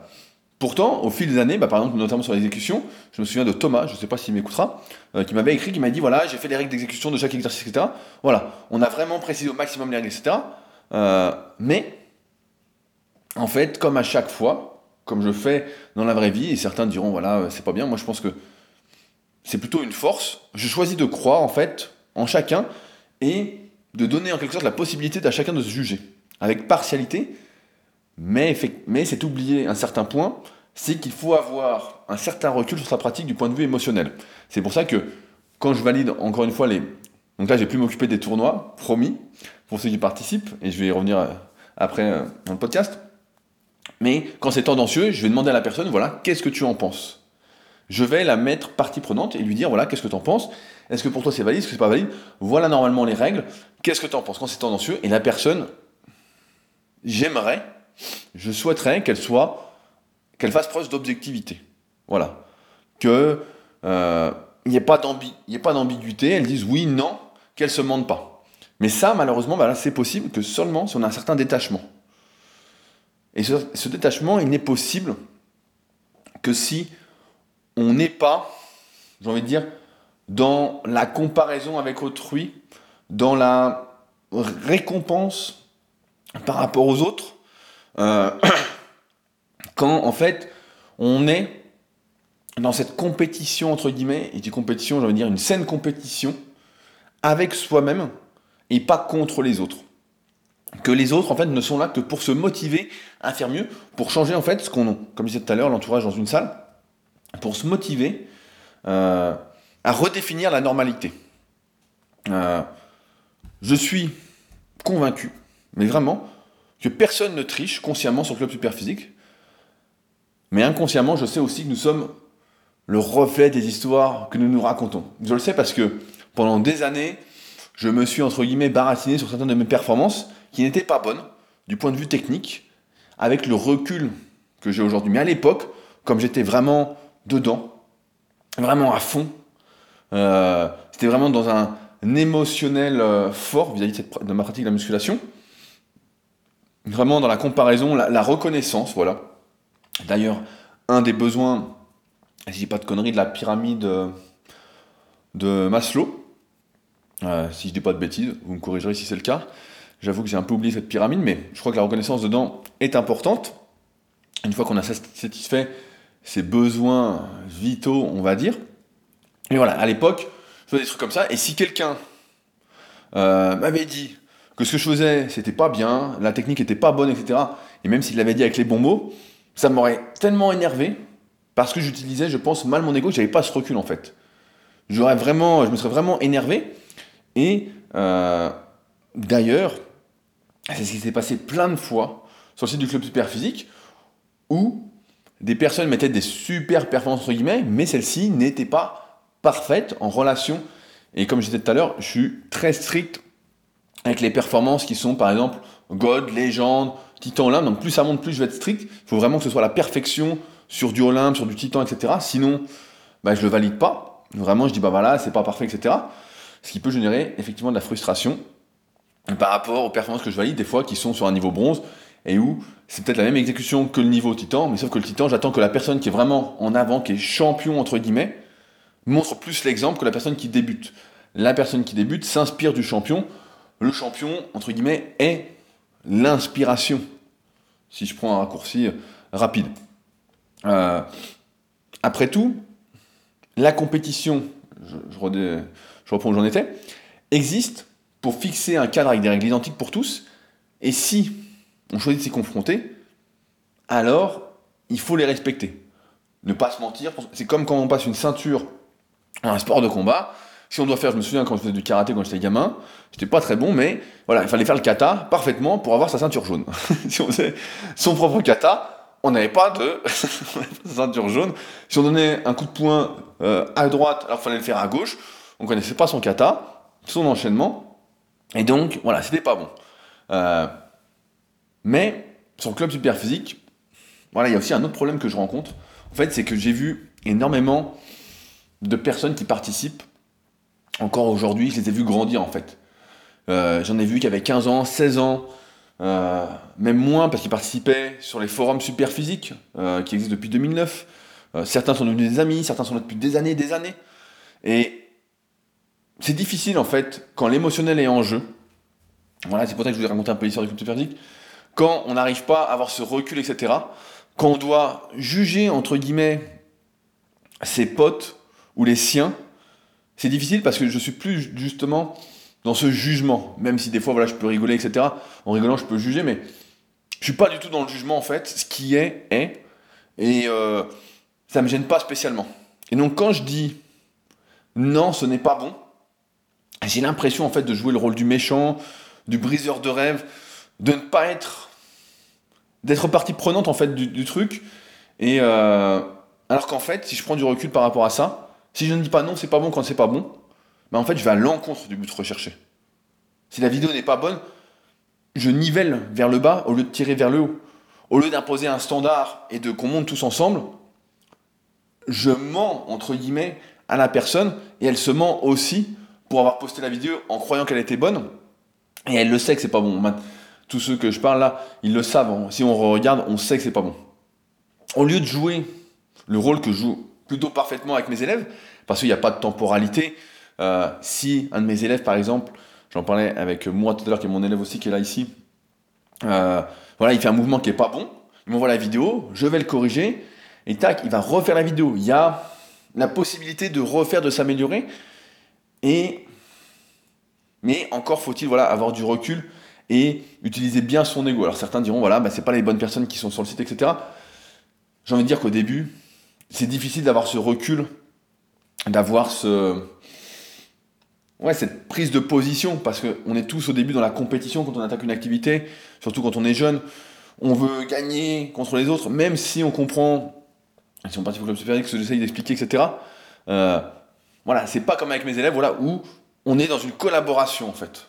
Pourtant, au fil des années, bah, par exemple, notamment sur l'exécution, je me souviens de Thomas, je ne sais pas s'il m'écoutera, euh, qui m'avait écrit, qui m'a dit voilà, j'ai fait les règles d'exécution de chaque exercice, etc. Voilà, on a vraiment précisé au maximum les règles, etc. Euh, mais, en fait, comme à chaque fois, comme je fais dans la vraie vie, et certains diront voilà, euh, c'est pas bien, moi je pense que c'est plutôt une force. Je choisis de croire, en fait, en chacun et de donner en quelque sorte la possibilité à chacun de se juger, avec partialité mais, c'est oublier un certain point, c'est qu'il faut avoir un certain recul sur sa pratique du point de vue émotionnel. C'est pour ça que quand je valide encore une fois les... Donc là, j'ai pu m'occuper des tournois, promis, pour ceux qui participent, et je vais y revenir euh, après euh, dans le podcast. Mais quand c'est tendancieux, je vais demander à la personne, voilà, qu'est-ce que tu en penses? Je vais la mettre partie prenante et lui dire, voilà, qu'est-ce que tu en penses? Est-ce que pour toi c'est valide? Est-ce que c'est pas valide? Voilà normalement les règles. Qu'est-ce que tu en penses? Quand c'est tendancieux Et la personne, j'aimerais je souhaiterais qu'elle soit, qu'elle fasse preuve d'objectivité. Voilà. Que euh, il n'y ait pas d'ambiguïté, elle dise oui, non, qu'elle se mente pas. Mais ça, malheureusement, bah c'est possible que seulement si on a un certain détachement. Et ce, détachement, il n'est possible que si on n'est pas, j'ai envie de dire, dans la comparaison avec autrui, dans la récompense par rapport aux autres, euh, <coughs> quand en fait on est dans cette compétition entre guillemets, et des compétition, j'ai envie de dire une saine compétition avec soi-même et pas contre les autres. Que les autres en fait ne sont là que pour se motiver à faire mieux, pour changer en fait ce qu'on, comme je disais tout à l'heure, l'entourage dans une salle, pour se motiver euh, à redéfinir la normalité. Euh, je suis convaincu, mais vraiment, que personne ne triche consciemment sur le club super physique. Mais inconsciemment, je sais aussi que nous sommes le reflet des histoires que nous nous racontons. Je le sais parce que pendant des années, je me suis entre guillemets baratiné sur certaines de mes performances qui n'étaient pas bonnes du point de vue technique, avec le recul que j'ai aujourd'hui. Mais à l'époque, comme j'étais vraiment dedans, vraiment à fond, euh, c'était vraiment dans un, émotionnel euh, fort vis-à-vis de ma pratique de la musculation, vraiment dans la comparaison, la, reconnaissance, voilà. D'ailleurs, un des besoins, si je dis pas de conneries, de la pyramide de Maslow, euh, si je dis pas de bêtises, vous me corrigerez si c'est le cas. J'avoue que j'ai un peu oublié cette pyramide, mais je crois que la reconnaissance dedans est importante. Une fois qu'on a satisfait ses besoins vitaux, on va dire. Et voilà, à l'époque, je faisais des trucs comme ça, et si quelqu'un euh, m'avait dit que ce que je faisais, c'était pas bien, la technique était pas bonne, etc. Et même s'il l'avait dit avec les bons mots, ça m'aurait tellement énervé parce que j'utilisais, je pense, mal mon ego, j'avais pas ce recul en fait. J'aurais vraiment, je me serais vraiment énervé. Et euh, d'ailleurs, c'est ce qui s'est passé plein de fois sur le site du club super physique où des personnes mettaient des super performances entre guillemets, mais celles-ci n'étaient pas parfaites en relation. Et comme je disais tout à l'heure, je suis très strict avec les performances qui sont par exemple God, légende, titan olympe. Donc plus ça monte, plus je vais être strict. Il faut vraiment que ce soit la perfection sur du olympe, sur du titan, etc. Sinon, bah, je le valide pas. Vraiment, je dis bah voilà, c'est pas parfait, etc. Ce qui peut générer effectivement de la frustration par rapport aux performances que je valide des fois qui sont sur un niveau bronze et où c'est peut-être la même exécution que le niveau titan, mais sauf que le titan, j'attends que la personne qui est vraiment en avant, qui est champion entre guillemets, montre plus l'exemple que la personne qui débute. La personne qui débute s'inspire du champion. Le champion, entre guillemets, est l'inspiration. Si je prends un raccourci rapide. Euh, après tout, la compétition, je, je reprends où j'en étais, existe pour fixer un cadre avec des règles identiques pour tous. Et si on choisit de s'y confronter, alors il faut les respecter. Ne pas se mentir. C'est comme quand on passe une ceinture à un sport de combat. Si on doit faire, je me souviens quand je faisais du karaté quand j'étais gamin, j'étais pas très bon, mais voilà, il fallait faire le kata parfaitement pour avoir sa ceinture jaune. <laughs> si on faisait son propre kata, on n'avait pas de <laughs> ceinture jaune. Si on donnait un coup de poing euh, à droite, alors il fallait le faire à gauche, on connaissait pas son kata, son enchaînement, et donc voilà, c'était pas bon. Euh, mais sur le club super physique, voilà, il y a aussi un autre problème que je rencontre. En fait, c'est que j'ai vu énormément de personnes qui participent. Encore aujourd'hui, je les ai vus grandir en fait. Euh, j'en ai vu qui avaient 15 ans, 16 ans, euh, même moins parce qu'ils participaient sur les forums super physiques euh, qui existent depuis 2009. certains sont devenus des amis, certains sont là depuis des années et des années. Et c'est difficile en fait quand l'émotionnel est en jeu. Voilà, c'est pour ça que je vous ai raconté un peu l'histoire du club super physique quand on n'arrive pas à avoir ce recul, etc., quand on doit juger, entre guillemets, ses potes ou les siens, c'est difficile parce que je suis plus justement dans ce jugement, même si des fois voilà, je peux rigoler, etc. En rigolant, je peux juger, mais je suis pas du tout dans le jugement en fait. Ce qui est, est. Et euh, ça me gêne pas spécialement. Et donc quand je dis non, ce n'est pas bon, j'ai l'impression en fait de jouer le rôle du méchant, du briseur de rêve, de ne pas être d'être partie prenante en fait du, truc. Et euh, alors qu'en fait, si je prends du recul par rapport à ça, si je ne dis pas non, c'est pas bon quand c'est pas bon, ben en fait, je vais à l'encontre du but recherché. Si la vidéo n'est pas bonne, je nivelle vers le bas au lieu de tirer vers le haut. Au lieu d'imposer un standard et de qu'on monte tous ensemble, je mens entre guillemets à la personne et elle se ment aussi pour avoir posté la vidéo en croyant qu'elle était bonne et elle le sait que c'est pas bon tous ceux que je parle là, ils le savent. Hein. Si on regarde, on sait que c'est pas bon. Au lieu de jouer le rôle que joue plutôt parfaitement avec mes élèves, parce qu'il n'y a pas de temporalité, euh, si un de mes élèves, par exemple, j'en parlais avec moi tout à l'heure, qui est mon élève aussi, qui est là ici, euh, voilà, il fait un mouvement qui est pas bon, il m'envoie la vidéo, je vais le corriger, et tac, il va refaire la vidéo. Il y a la possibilité de refaire, de s'améliorer, et mais encore faut-il voilà, avoir du recul et utiliser bien son ego. Alors certains diront, voilà, bah, c'est pas les bonnes personnes qui sont sur le site, etc. J'ai envie de dire qu'au début, c'est difficile d'avoir ce recul, d'avoir ce... Ouais, cette prise de position, parce qu'on est tous au début dans la compétition quand on attaque une activité, surtout quand on est jeune. On veut gagner contre les autres, même si on comprend, si on participe au club super ce que j'essaye d'expliquer, etc. Euh, voilà, c'est pas comme avec mes élèves, voilà, où on est dans une collaboration en fait.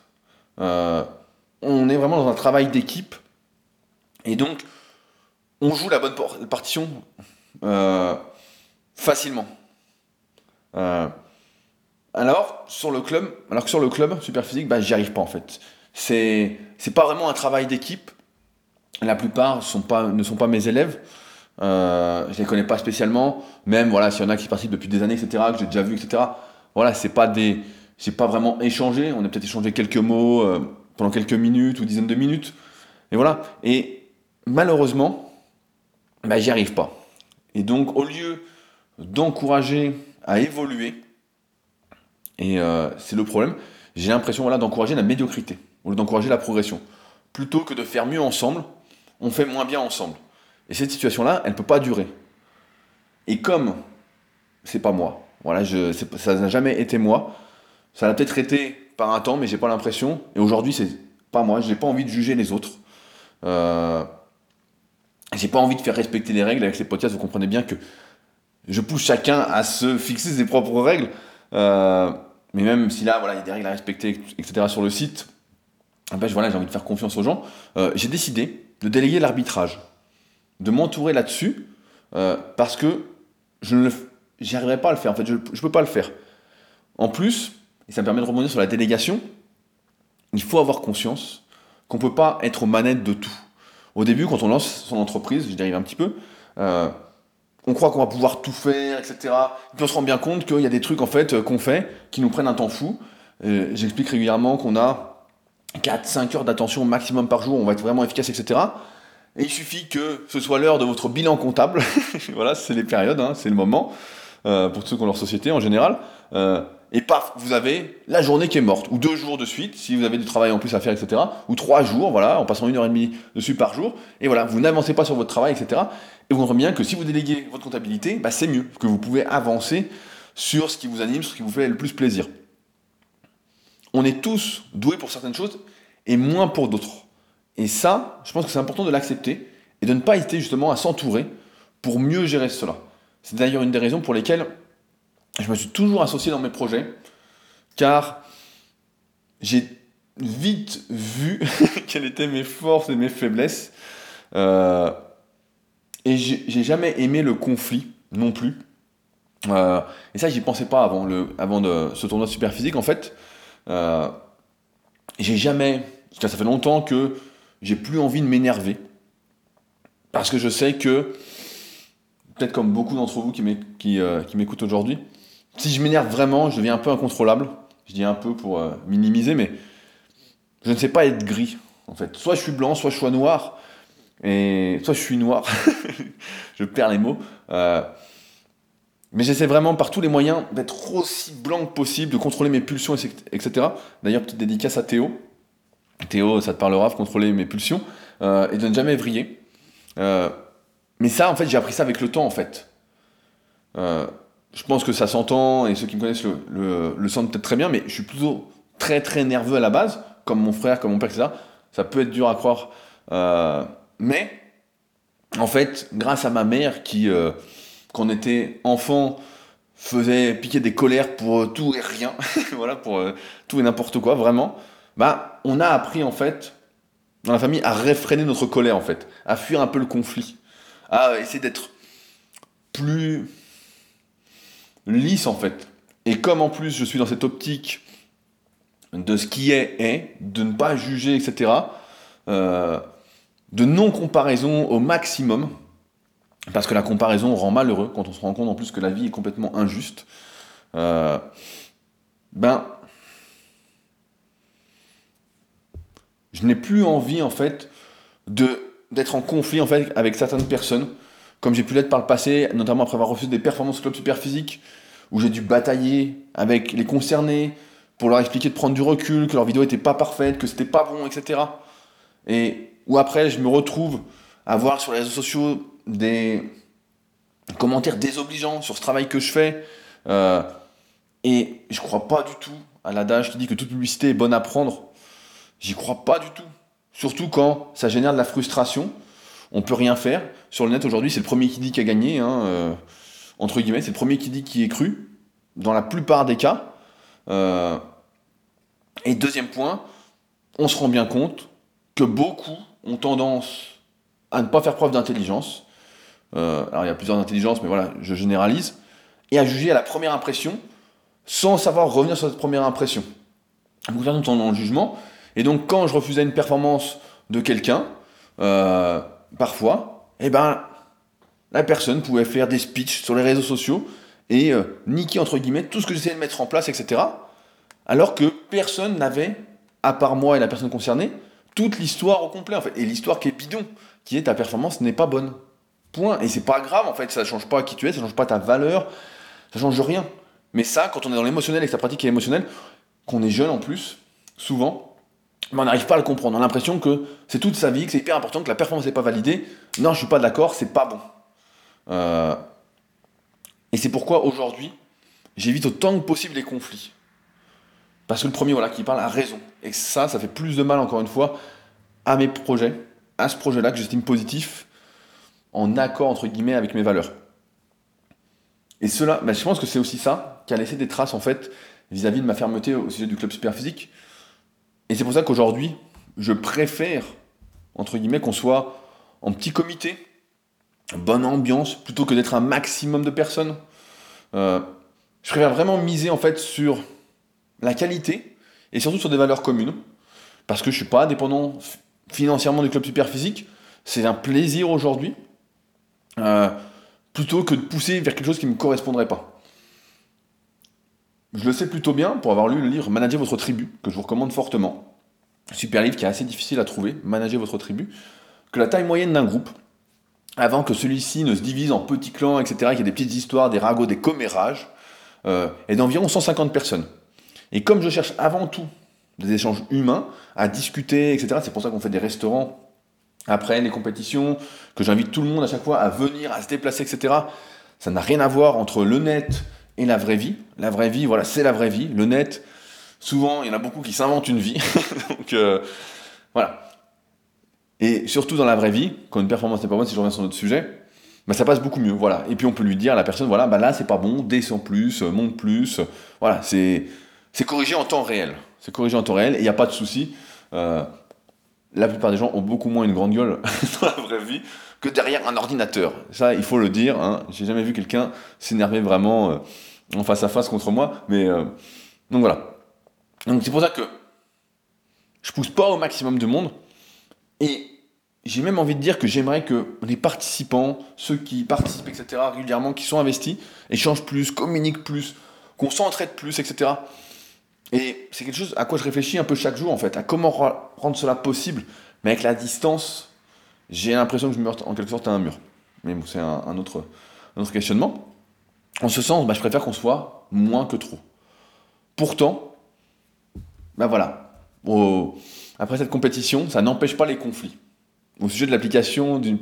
Euh, on est vraiment dans un travail d'équipe. Et donc, on joue la bonne partition euh, facilement. Euh, alors, sur le club, alors que sur le club super physique, bah, j'y arrive pas en fait. C'est, c'est pas vraiment un travail d'équipe. La plupart ne sont pas mes élèves. Euh, je les connais pas spécialement. Même voilà, s'il y en a qui participent depuis des années, etc., que j'ai déjà vu, etc. Voilà, c'est pas des, c'est pas vraiment échangé. On a peut-être échangé quelques mots. Euh, pendant quelques minutes ou dizaines de minutes. Et voilà. Et malheureusement, bah, j'y arrive pas. Et donc, au lieu d'encourager à évoluer, et euh, c'est le problème, j'ai l'impression voilà, d'encourager la médiocrité, au lieu d'encourager la progression. Plutôt que de faire mieux ensemble, on fait moins bien ensemble. Et cette situation-là, elle ne peut pas durer. Et comme c'est pas moi, voilà, je, ça n'a jamais été moi, ça l'a peut-être été par un temps, mais j'ai pas l'impression. Et aujourd'hui, c'est pas moi, j'ai pas envie de juger les autres. Euh, j'ai pas envie de faire respecter les règles avec ces podcasts, vous comprenez bien que je pousse chacun à se fixer ses propres règles. Euh, mais même si là, voilà, il y a des règles à respecter, etc. sur le site, ben, voilà, j'ai envie de faire confiance aux gens. Euh, j'ai décidé de déléguer l'arbitrage, de m'entourer là-dessus, euh, parce que je ne pas à le faire. En fait, je ne peux pas le faire. En plus, et ça me permet de rebondir sur la délégation, il faut avoir conscience qu'on ne peut pas être aux manettes de tout. Au début, quand on lance son entreprise, je dérive un petit peu, euh, on croit qu'on va pouvoir tout faire, etc. Et puis on se rend bien compte qu'il y a des trucs en fait qu'on fait qui nous prennent un temps fou. J'explique régulièrement qu'on a 4-5 heures d'attention maximum par jour, on va être vraiment efficace, etc. Et il suffit que ce soit l'heure de votre bilan comptable, <laughs> voilà, c'est les périodes, hein, c'est le moment, euh, pour ceux qui ont leur société en général, euh, et paf, vous avez la journée qui est morte, ou deux jours de suite, si vous avez du travail en plus à faire, etc., ou trois jours, voilà, en passant une heure et demie dessus par jour, et voilà, vous n'avancez pas sur votre travail, etc., et vous comprenez bien que si vous déléguez votre comptabilité, bah, c'est mieux, que vous pouvez avancer sur ce qui vous anime, sur ce qui vous fait le plus plaisir on est tous doués pour certaines choses et moins pour d'autres. Et ça, je pense que c'est important de l'accepter et de ne pas hésiter justement à s'entourer pour mieux gérer cela. C'est d'ailleurs une des raisons pour lesquelles je me suis toujours associé dans mes projets, car j'ai vite vu <laughs> quelles étaient mes forces et mes faiblesses. Euh, et j'ai jamais aimé le conflit non plus. Euh, et ça, j'y pensais pas avant, le, avant ce tournoi super physique. En fait, euh, j'ai jamais, ça fait longtemps que j'ai plus envie de m'énerver. Parce que je sais que, peut-être comme beaucoup d'entre vous qui euh, m'écoutent aujourd'hui, si je m'énerve vraiment, je deviens un peu incontrôlable. Je dis un peu pour euh, minimiser, mais je ne sais pas être gris, en fait. Soit je suis blanc, soit je suis noir, et soit je suis noir. <laughs> je perds les mots. Mais j'essaie vraiment par tous les moyens d'être aussi blanc que possible, de contrôler mes pulsions, etc. D'ailleurs, petite dédicace à Théo. Théo, ça te parlera, de contrôler mes pulsions euh, et de ne jamais vriller. Euh, mais ça, en fait, j'ai appris ça avec le temps, en fait. Euh, je pense que ça s'entend, et ceux qui me connaissent le, sentent peut-être très bien, mais je suis plutôt très très nerveux à la base, comme mon frère, comme mon père, etc. Ça peut être dur à croire. mais, en fait, grâce à ma mère qui quand on était enfant, faisait piquer des colères pour tout et rien, <laughs> voilà, pour euh, tout et n'importe quoi, vraiment, bah, on a appris en fait, dans la famille, à réfréner notre colère en fait, à fuir un peu le conflit, à essayer d'être plus lisse en fait. Et comme en plus je suis dans cette optique de ce qui est est, de ne pas juger, etc., euh, de non-comparaison au maximum, parce que la comparaison rend malheureux quand on se rend compte en plus que la vie est complètement injuste. Euh, ben, je n'ai plus envie en fait d'être en conflit en fait avec certaines personnes, comme j'ai pu l'être par le passé, notamment après avoir refusé des performances club super physique, où j'ai dû batailler avec les concernés pour leur expliquer de prendre du recul, que leur vidéo n'était pas parfaite, que c'était pas bon, etc. Et où après je me retrouve à voir sur les réseaux sociaux des commentaires désobligeants sur ce travail que je fais. Euh, et je crois pas du tout à l'adage qui dit que toute publicité est bonne à prendre. J'y crois pas du tout. Surtout quand ça génère de la frustration. On peut rien faire. Sur le net aujourd'hui, c'est le premier qui dit qui a gagné. Hein, euh, entre guillemets, c'est le premier qui dit qui est cru. Dans la plupart des cas. Euh, et deuxième point, on se rend bien compte que beaucoup ont tendance à ne pas faire preuve d'intelligence euh, alors il y a plusieurs intelligences, mais voilà, je généralise, et à juger à la première impression, sans savoir revenir sur cette première impression. Donc faire dans le jugement. Et donc quand je refusais une performance de quelqu'un, parfois, eh ben, la personne pouvait faire des speeches sur les réseaux sociaux et euh, niquer entre guillemets tout ce que j'essayais de mettre en place, etc. Alors que personne n'avait, à part moi et la personne concernée, toute l'histoire au complet en fait. Et l'histoire qui est bidon, qui est ta performance n'est pas bonne. Point. Et c'est pas grave, en fait, ça change pas qui tu es, ça change pas ta valeur, ça change rien. Mais ça, quand on est dans l'émotionnel et que sa pratique est émotionnelle, qu'on est jeune en plus, souvent, on n'arrive pas à le comprendre. On a l'impression que c'est toute sa vie, que c'est hyper important, que la performance n'est pas validée. Non, je suis pas d'accord, c'est pas bon. Euh, Et c'est pourquoi aujourd'hui, j'évite autant que possible les conflits. Parce que le premier, voilà, qui parle a raison. Et ça, ça fait plus de mal, encore une fois, à mes projets, à ce projet-là que j'estime positif, en accord, entre guillemets, avec mes valeurs. Et cela, bah, je pense que c'est aussi ça qui a laissé des traces, en fait, vis-à-vis de ma fermeté au sujet du club Superphysique. Et c'est pour ça qu'aujourd'hui, je préfère, entre guillemets, qu'on soit en petit comité, bonne ambiance, plutôt que d'être un maximum de personnes. Euh, je préfère vraiment miser, en fait, sur la qualité et surtout sur des valeurs communes. Parce que je ne suis pas dépendant financièrement du club super physique. C'est un plaisir aujourd'hui. Euh, plutôt que de pousser vers quelque chose qui ne me correspondrait pas. Je le sais plutôt bien pour avoir lu le livre Manager votre tribu, que je vous recommande fortement. Super livre qui est assez difficile à trouver, Manager votre tribu. Que la taille moyenne d'un groupe, avant que celui-ci ne se divise en petits clans, etc., qu'il y ait des petites histoires, des ragots, des commérages, euh, est d'environ 150 personnes. Et comme je cherche avant tout des échanges humains, à discuter, etc., c'est pour ça qu'on fait des restaurants après les compétitions, que j'invite tout le monde à chaque fois à venir, à se déplacer, etc. Ça n'a rien à voir entre le net et la vraie vie. La vraie vie, voilà, c'est la vraie vie. Le net, souvent, il y en a beaucoup qui s'inventent une vie. <laughs> Donc, euh, voilà. Et surtout dans la vraie vie, quand une performance n'est pas bonne, si je reviens sur notre sujet, bah, ça passe beaucoup mieux. Voilà. Et puis on peut lui dire à la personne, voilà, bah là c'est pas bon, descends plus, monte plus. Voilà, c'est c'est corrigé en temps réel. C'est corrigé en temps réel et il n'y a pas de souci. Euh, la plupart des gens ont beaucoup moins une grande gueule <laughs> dans la vraie vie que derrière un ordinateur. Ça, il faut le dire. Hein. J'ai jamais vu quelqu'un s'énerver vraiment euh, en face à face contre moi. Mais euh, donc voilà. C'est pour ça que je pousse pas au maximum de monde. Et j'ai même envie de dire que j'aimerais que les participants, ceux qui participent, etc., régulièrement, qui sont investis, échangent plus, communiquent plus, qu'on s'entraide plus, etc. Et c'est quelque chose à quoi je réfléchis un peu chaque jour, en fait, à comment rendre cela possible. Mais avec la distance, j'ai l'impression que je me en quelque sorte à un mur. Mais bon, c'est un, autre, questionnement. En ce sens, bah, je préfère qu'on soit moins que trop. Pourtant, ben voilà, après cette compétition, ça n'empêche pas les conflits. Au sujet de l'application d'une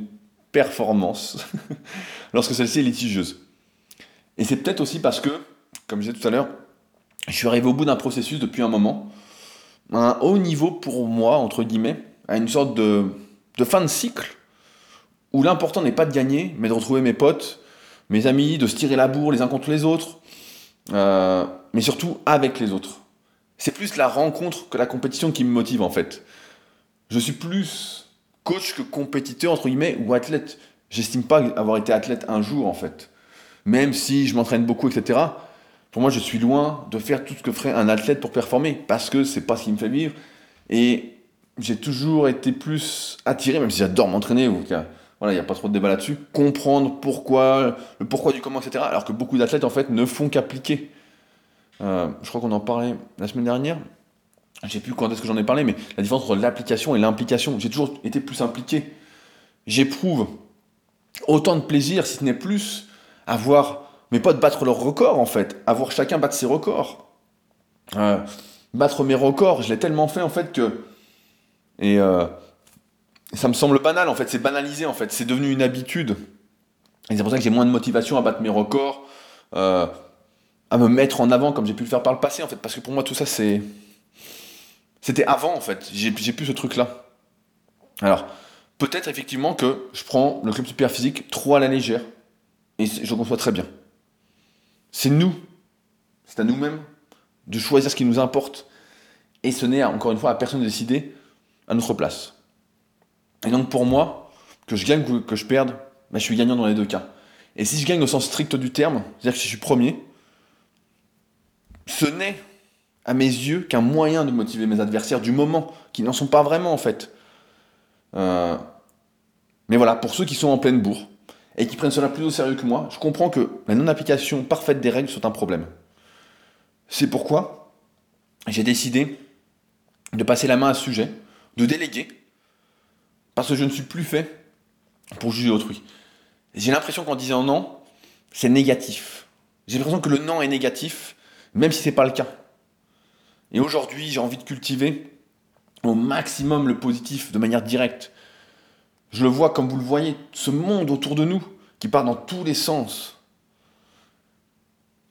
performance, <laughs> lorsque celle-ci est litigieuse. Et c'est peut-être aussi parce que, comme je disais tout à l'heure, je suis arrivé au bout d'un processus depuis un moment, un haut niveau pour moi, entre guillemets, à une sorte de, fin de cycle, où l'important n'est pas de gagner, mais de retrouver mes potes, mes amis, de se tirer la bourre les uns contre les autres, euh, mais surtout avec les autres. C'est plus la rencontre que la compétition qui me motive en fait. Je suis plus coach que compétiteur, entre guillemets, ou athlète. J'estime pas avoir été athlète un jour en fait. Même si je m'entraîne beaucoup, etc. Pour moi, je suis loin de faire tout ce que ferait un athlète pour performer, parce que c'est pas ce qui me fait vivre. Et j'ai toujours été plus attiré, même si j'adore m'entraîner, voilà, il n'y a pas trop de débat là-dessus, comprendre pourquoi, le pourquoi du comment, etc. Alors que beaucoup d'athlètes, en fait, ne font qu'appliquer. Euh, je crois qu'on en parlait la semaine dernière. Je sais plus quand est-ce que j'en ai parlé, mais la différence entre l'application et l'implication. J'ai toujours été plus impliqué. J'éprouve autant de plaisir, si ce n'est plus, à voir mais pas de battre leur record en fait, avoir chacun battre ses records. Euh, battre mes records, je l'ai tellement fait en fait que. Et euh, ça me semble banal en fait, c'est banalisé en fait, c'est devenu une habitude. Et c'est pour ça que j'ai moins de motivation à battre mes records, euh, à me mettre en avant comme j'ai pu le faire par le passé en fait, parce que pour moi tout ça c'est. C'était avant en fait, j'ai plus ce truc là. Alors, peut-être effectivement que je prends le club super physique trop à la légère, et je conçois très bien. C'est nous, c'est à nous-mêmes de choisir ce qui nous importe. Et ce n'est encore une fois à personne de décider à notre place. Et donc pour moi, que je gagne ou que je perde, ben, je suis gagnant dans les deux cas. Et si je gagne au sens strict du terme, c'est-à-dire que je suis premier, ce n'est à mes yeux qu'un moyen de motiver mes adversaires du moment, qui n'en sont pas vraiment en fait. Euh, mais voilà, pour ceux qui sont en pleine bourre, et qui prennent cela plus au sérieux que moi, je comprends que la non-application parfaite des règles soit un problème. C'est pourquoi j'ai décidé de passer la main à ce sujet, de déléguer, parce que je ne suis plus fait pour juger autrui. J'ai l'impression qu'en disant non, c'est négatif. J'ai l'impression que le non est négatif, même si ce n'est pas le cas. Et aujourd'hui, j'ai envie de cultiver au maximum le positif de manière directe. Je le vois comme vous le voyez, ce monde autour de nous qui part dans tous les sens.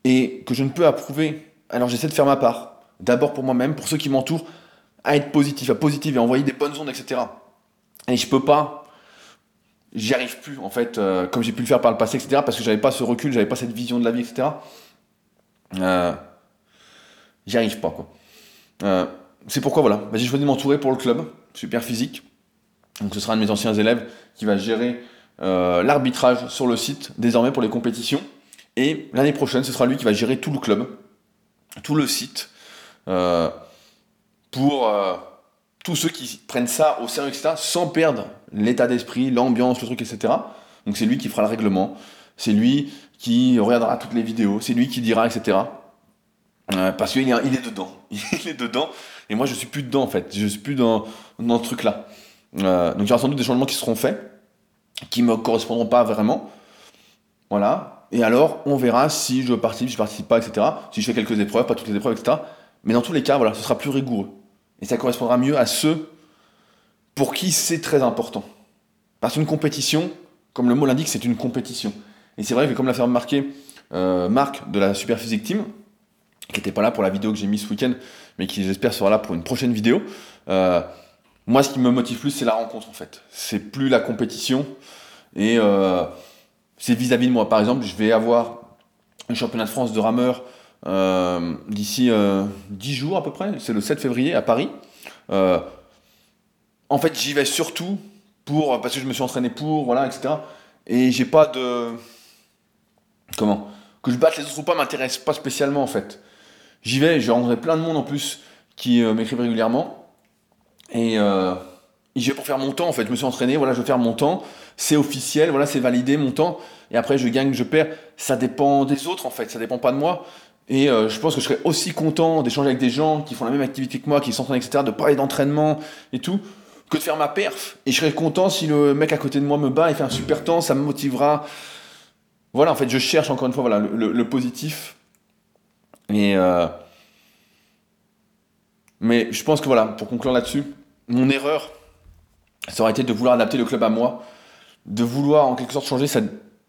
et que je ne peux approuver, alors j'essaie de faire ma part. D'abord pour moi-même, pour ceux qui m'entourent, à être positif, à positif et envoyer des bonnes ondes, etc. Et je peux pas, j'y arrive plus en fait, euh, comme j'ai pu le faire par le passé, etc. Parce que j'avais pas ce recul, j'avais pas cette vision de la vie, etc. Euh, j'y arrive pas quoi. Euh, c'est pourquoi voilà, j'ai choisi de m'entourer pour le club, super physique. Donc ce sera un de mes anciens élèves qui va gérer l'arbitrage sur le site désormais pour les compétitions. Et l'année prochaine, ce sera lui qui va gérer tout le club, tout le site, euh, pour euh, tous ceux qui prennent ça au sérieux, etc., sans perdre l'état d'esprit, l'ambiance, le truc, etc. Donc c'est lui qui fera le règlement, c'est lui qui regardera toutes les vidéos, c'est lui qui dira, etc. Euh, parce qu'il est, il est dedans. <laughs> Il est dedans. Et moi, je suis plus dedans, en fait. Je suis plus dans, dans ce truc-là. Donc il y aura sans doute des changements qui seront faits, qui me correspondront pas vraiment. Voilà. Et alors, on verra si je participe, si je participe pas, etc. Si je fais quelques épreuves, pas toutes les épreuves, etc. Mais dans tous les cas, voilà, ce sera plus rigoureux. Et ça correspondra mieux à ceux pour qui c'est très important. Parce qu'une compétition, comme le mot l'indique, c'est une compétition. Et c'est vrai que comme l'a fait remarquer euh, Marc de la Super Physique Team, qui n'était pas là pour la vidéo que j'ai mise ce week-end, mais qui j'espère sera là pour une prochaine vidéo, euh, moi ce qui me motive plus, c'est la rencontre en fait. C'est plus la compétition. Et euh, c'est vis-à-vis de moi. Par exemple, je vais avoir un championnat de France de rameur euh, d'ici euh, 10 jours à peu près. C'est le 7 février à Paris. Euh, en fait, j'y vais surtout pour parce que je me suis entraîné pour, voilà, etc. Et j'ai pas de comment? Que je batte les autres ou pas m'intéresse pas spécialement en fait. J'y vais, j'ai rencontré plein de monde en plus qui m'écrivent régulièrement et j'y vais pour faire mon temps en fait. Je me suis entraîné, voilà, je vais faire mon temps c'est officiel, voilà, c'est validé mon temps, et après je gagne, je perds, ça dépend des autres en fait, ça dépend pas de moi. Et euh, je pense que je serais aussi content d'échanger avec des gens qui font la même activité que moi, qui s'entraînent, etc., de parler d'entraînement et tout, que de faire ma perf. Et je serais content si le mec à côté de moi me bat et fait un super temps, ça me motivera. Voilà, en fait, je cherche encore une fois voilà, le, positif. Et euh, Mais je pense que voilà, pour conclure là-dessus, mon erreur, ça aurait été de vouloir adapter le club à moi de vouloir en quelque sorte changer sa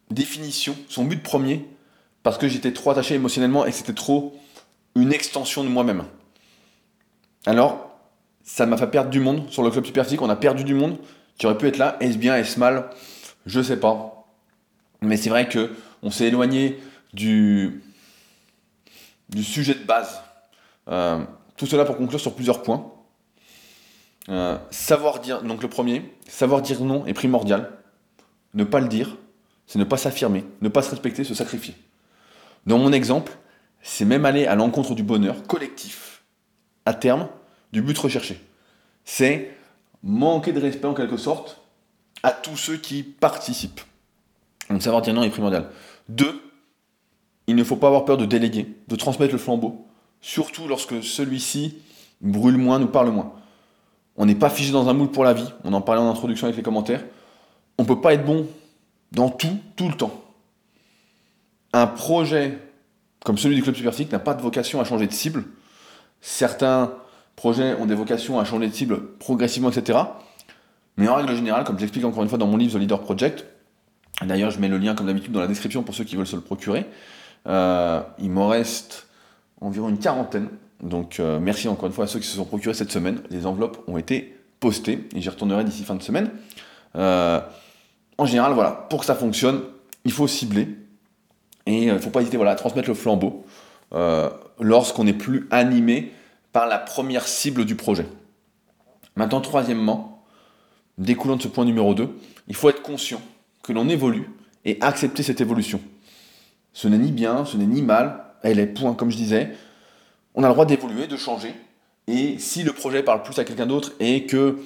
définition, son but premier, parce que j'étais trop attaché émotionnellement et que c'était trop une extension de moi-même. Alors, ça m'a fait perdre du monde sur le club super physique, on a perdu du monde qui aurait pu être là, est-ce bien, est-ce mal? Je sais pas. Mais c'est vrai que on s'est éloigné du, du sujet de base. Euh, tout cela pour conclure sur plusieurs points. Euh, savoir dire, donc le premier, savoir dire non est primordial. Ne pas le dire, c'est ne pas s'affirmer, ne pas se respecter, se sacrifier. Dans mon exemple, c'est même aller à l'encontre du bonheur collectif, à terme, du but recherché. C'est manquer de respect en quelque sorte à tous ceux qui participent. Donc savoir dire non est primordial. Deux, il ne faut pas avoir peur de déléguer, de transmettre le flambeau, surtout lorsque celui-ci brûle moins, nous parle moins. On n'est pas figé dans un moule pour la vie, on en parlait en introduction avec les commentaires on ne peut pas être bon dans tout, tout le temps. Un projet comme celui du Club Superphysique n'a pas de vocation à changer de cible. Certains projets ont des vocations à changer de cible progressivement, etc. Mais en règle générale, comme j'explique encore une fois dans mon livre The Leader Project, d'ailleurs je mets le lien comme d'habitude dans la description pour ceux qui veulent se le procurer, euh, il m'en reste environ une quarantaine. Donc euh, merci encore une fois à ceux qui se sont procurés cette semaine. Les enveloppes ont été postées et j'y retournerai d'ici fin de semaine. Euh, en général, voilà, pour que ça fonctionne, il faut cibler. Et il euh, ne faut pas hésiter voilà, à transmettre le flambeau lorsqu'on n'est plus animé par la première cible du projet. Maintenant, troisièmement, découlant de ce point numéro 2, il faut être conscient que l'on évolue et accepter cette évolution. Ce n'est ni bien, ce n'est ni mal, elle est point, comme je disais. On a le droit d'évoluer, de changer. Et si le projet parle plus à quelqu'un d'autre et que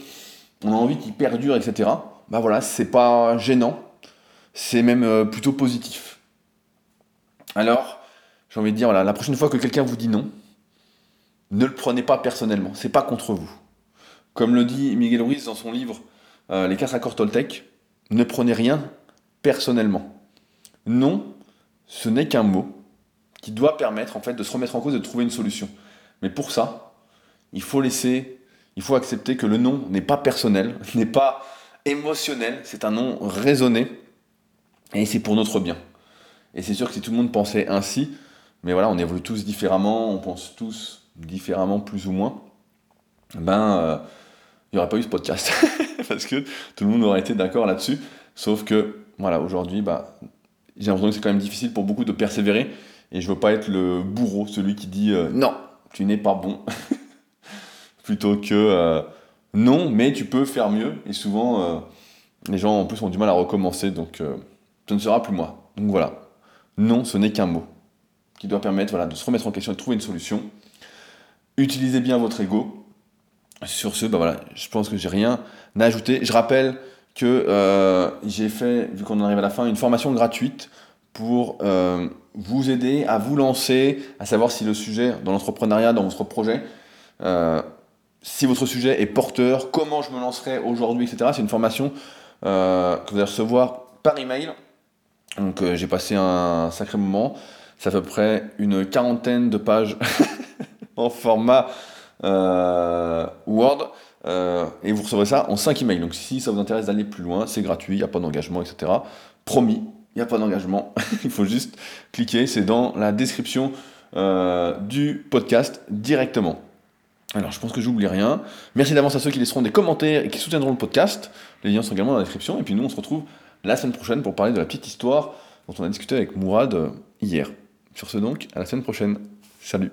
on a envie qu'il perdure, etc., bah voilà, c'est pas gênant, c'est même euh, plutôt positif. Alors, j'ai envie de dire, la prochaine fois que quelqu'un vous dit non, ne le prenez pas personnellement, c'est pas contre vous. Comme le dit Miguel Ruiz dans son livre euh, Les quatre accords Toltec, ne prenez rien personnellement. Non, ce n'est qu'un mot qui doit permettre en fait de se remettre en cause et de trouver une solution. Mais pour ça, il faut laisser, il faut accepter que le non n'est pas personnel, <laughs> n'est pas émotionnel, c'est un nom raisonné, et c'est pour notre bien. Et c'est sûr que si tout le monde pensait ainsi, mais voilà, on évolue tous différemment, on pense tous différemment, plus ou moins. Ben, euh, il n'y aurait pas eu ce podcast <laughs> parce que tout le monde aurait été d'accord là-dessus. Sauf que, voilà, aujourd'hui, bah, j'ai l'impression que c'est quand même difficile pour beaucoup de persévérer et je veux pas être le bourreau, celui qui dit euh, non, tu n'es pas bon, <laughs> plutôt que euh, non, mais tu peux faire mieux. Et souvent, euh, les gens en plus ont du mal à recommencer, donc ce ne sera plus moi. Donc voilà, non, ce n'est qu'un mot qui doit permettre voilà, de se remettre en question et de trouver une solution. Utilisez bien votre ego. Sur ce, bah voilà, je pense que j'ai rien à ajouter. Je rappelle que j'ai fait, vu qu'on en arrive à la fin, une formation gratuite pour vous aider à vous lancer, à savoir si le sujet dans l'entrepreneuriat, dans votre projet, euh, si votre sujet est porteur, comment je me lancerai aujourd'hui, etc. C'est une formation euh, que vous allez recevoir par email. Donc j'ai passé un sacré moment. C'est à peu près une quarantaine de pages <laughs> en format Word. et vous recevrez ça en 5 emails. Donc si ça vous intéresse d'aller plus loin, c'est gratuit, il n'y a pas d'engagement, etc. Promis, il n'y a pas d'engagement, <laughs> il faut juste cliquer, c'est dans la description euh, du podcast directement. Alors je pense que j'oublie rien. Merci d'avance à ceux qui laisseront des commentaires et qui soutiendront le podcast. Les liens sont également dans la description. Et puis nous, on se retrouve la semaine prochaine pour parler de la petite histoire dont on a discuté avec Mourad euh, hier. Sur ce donc, à la semaine prochaine. Salut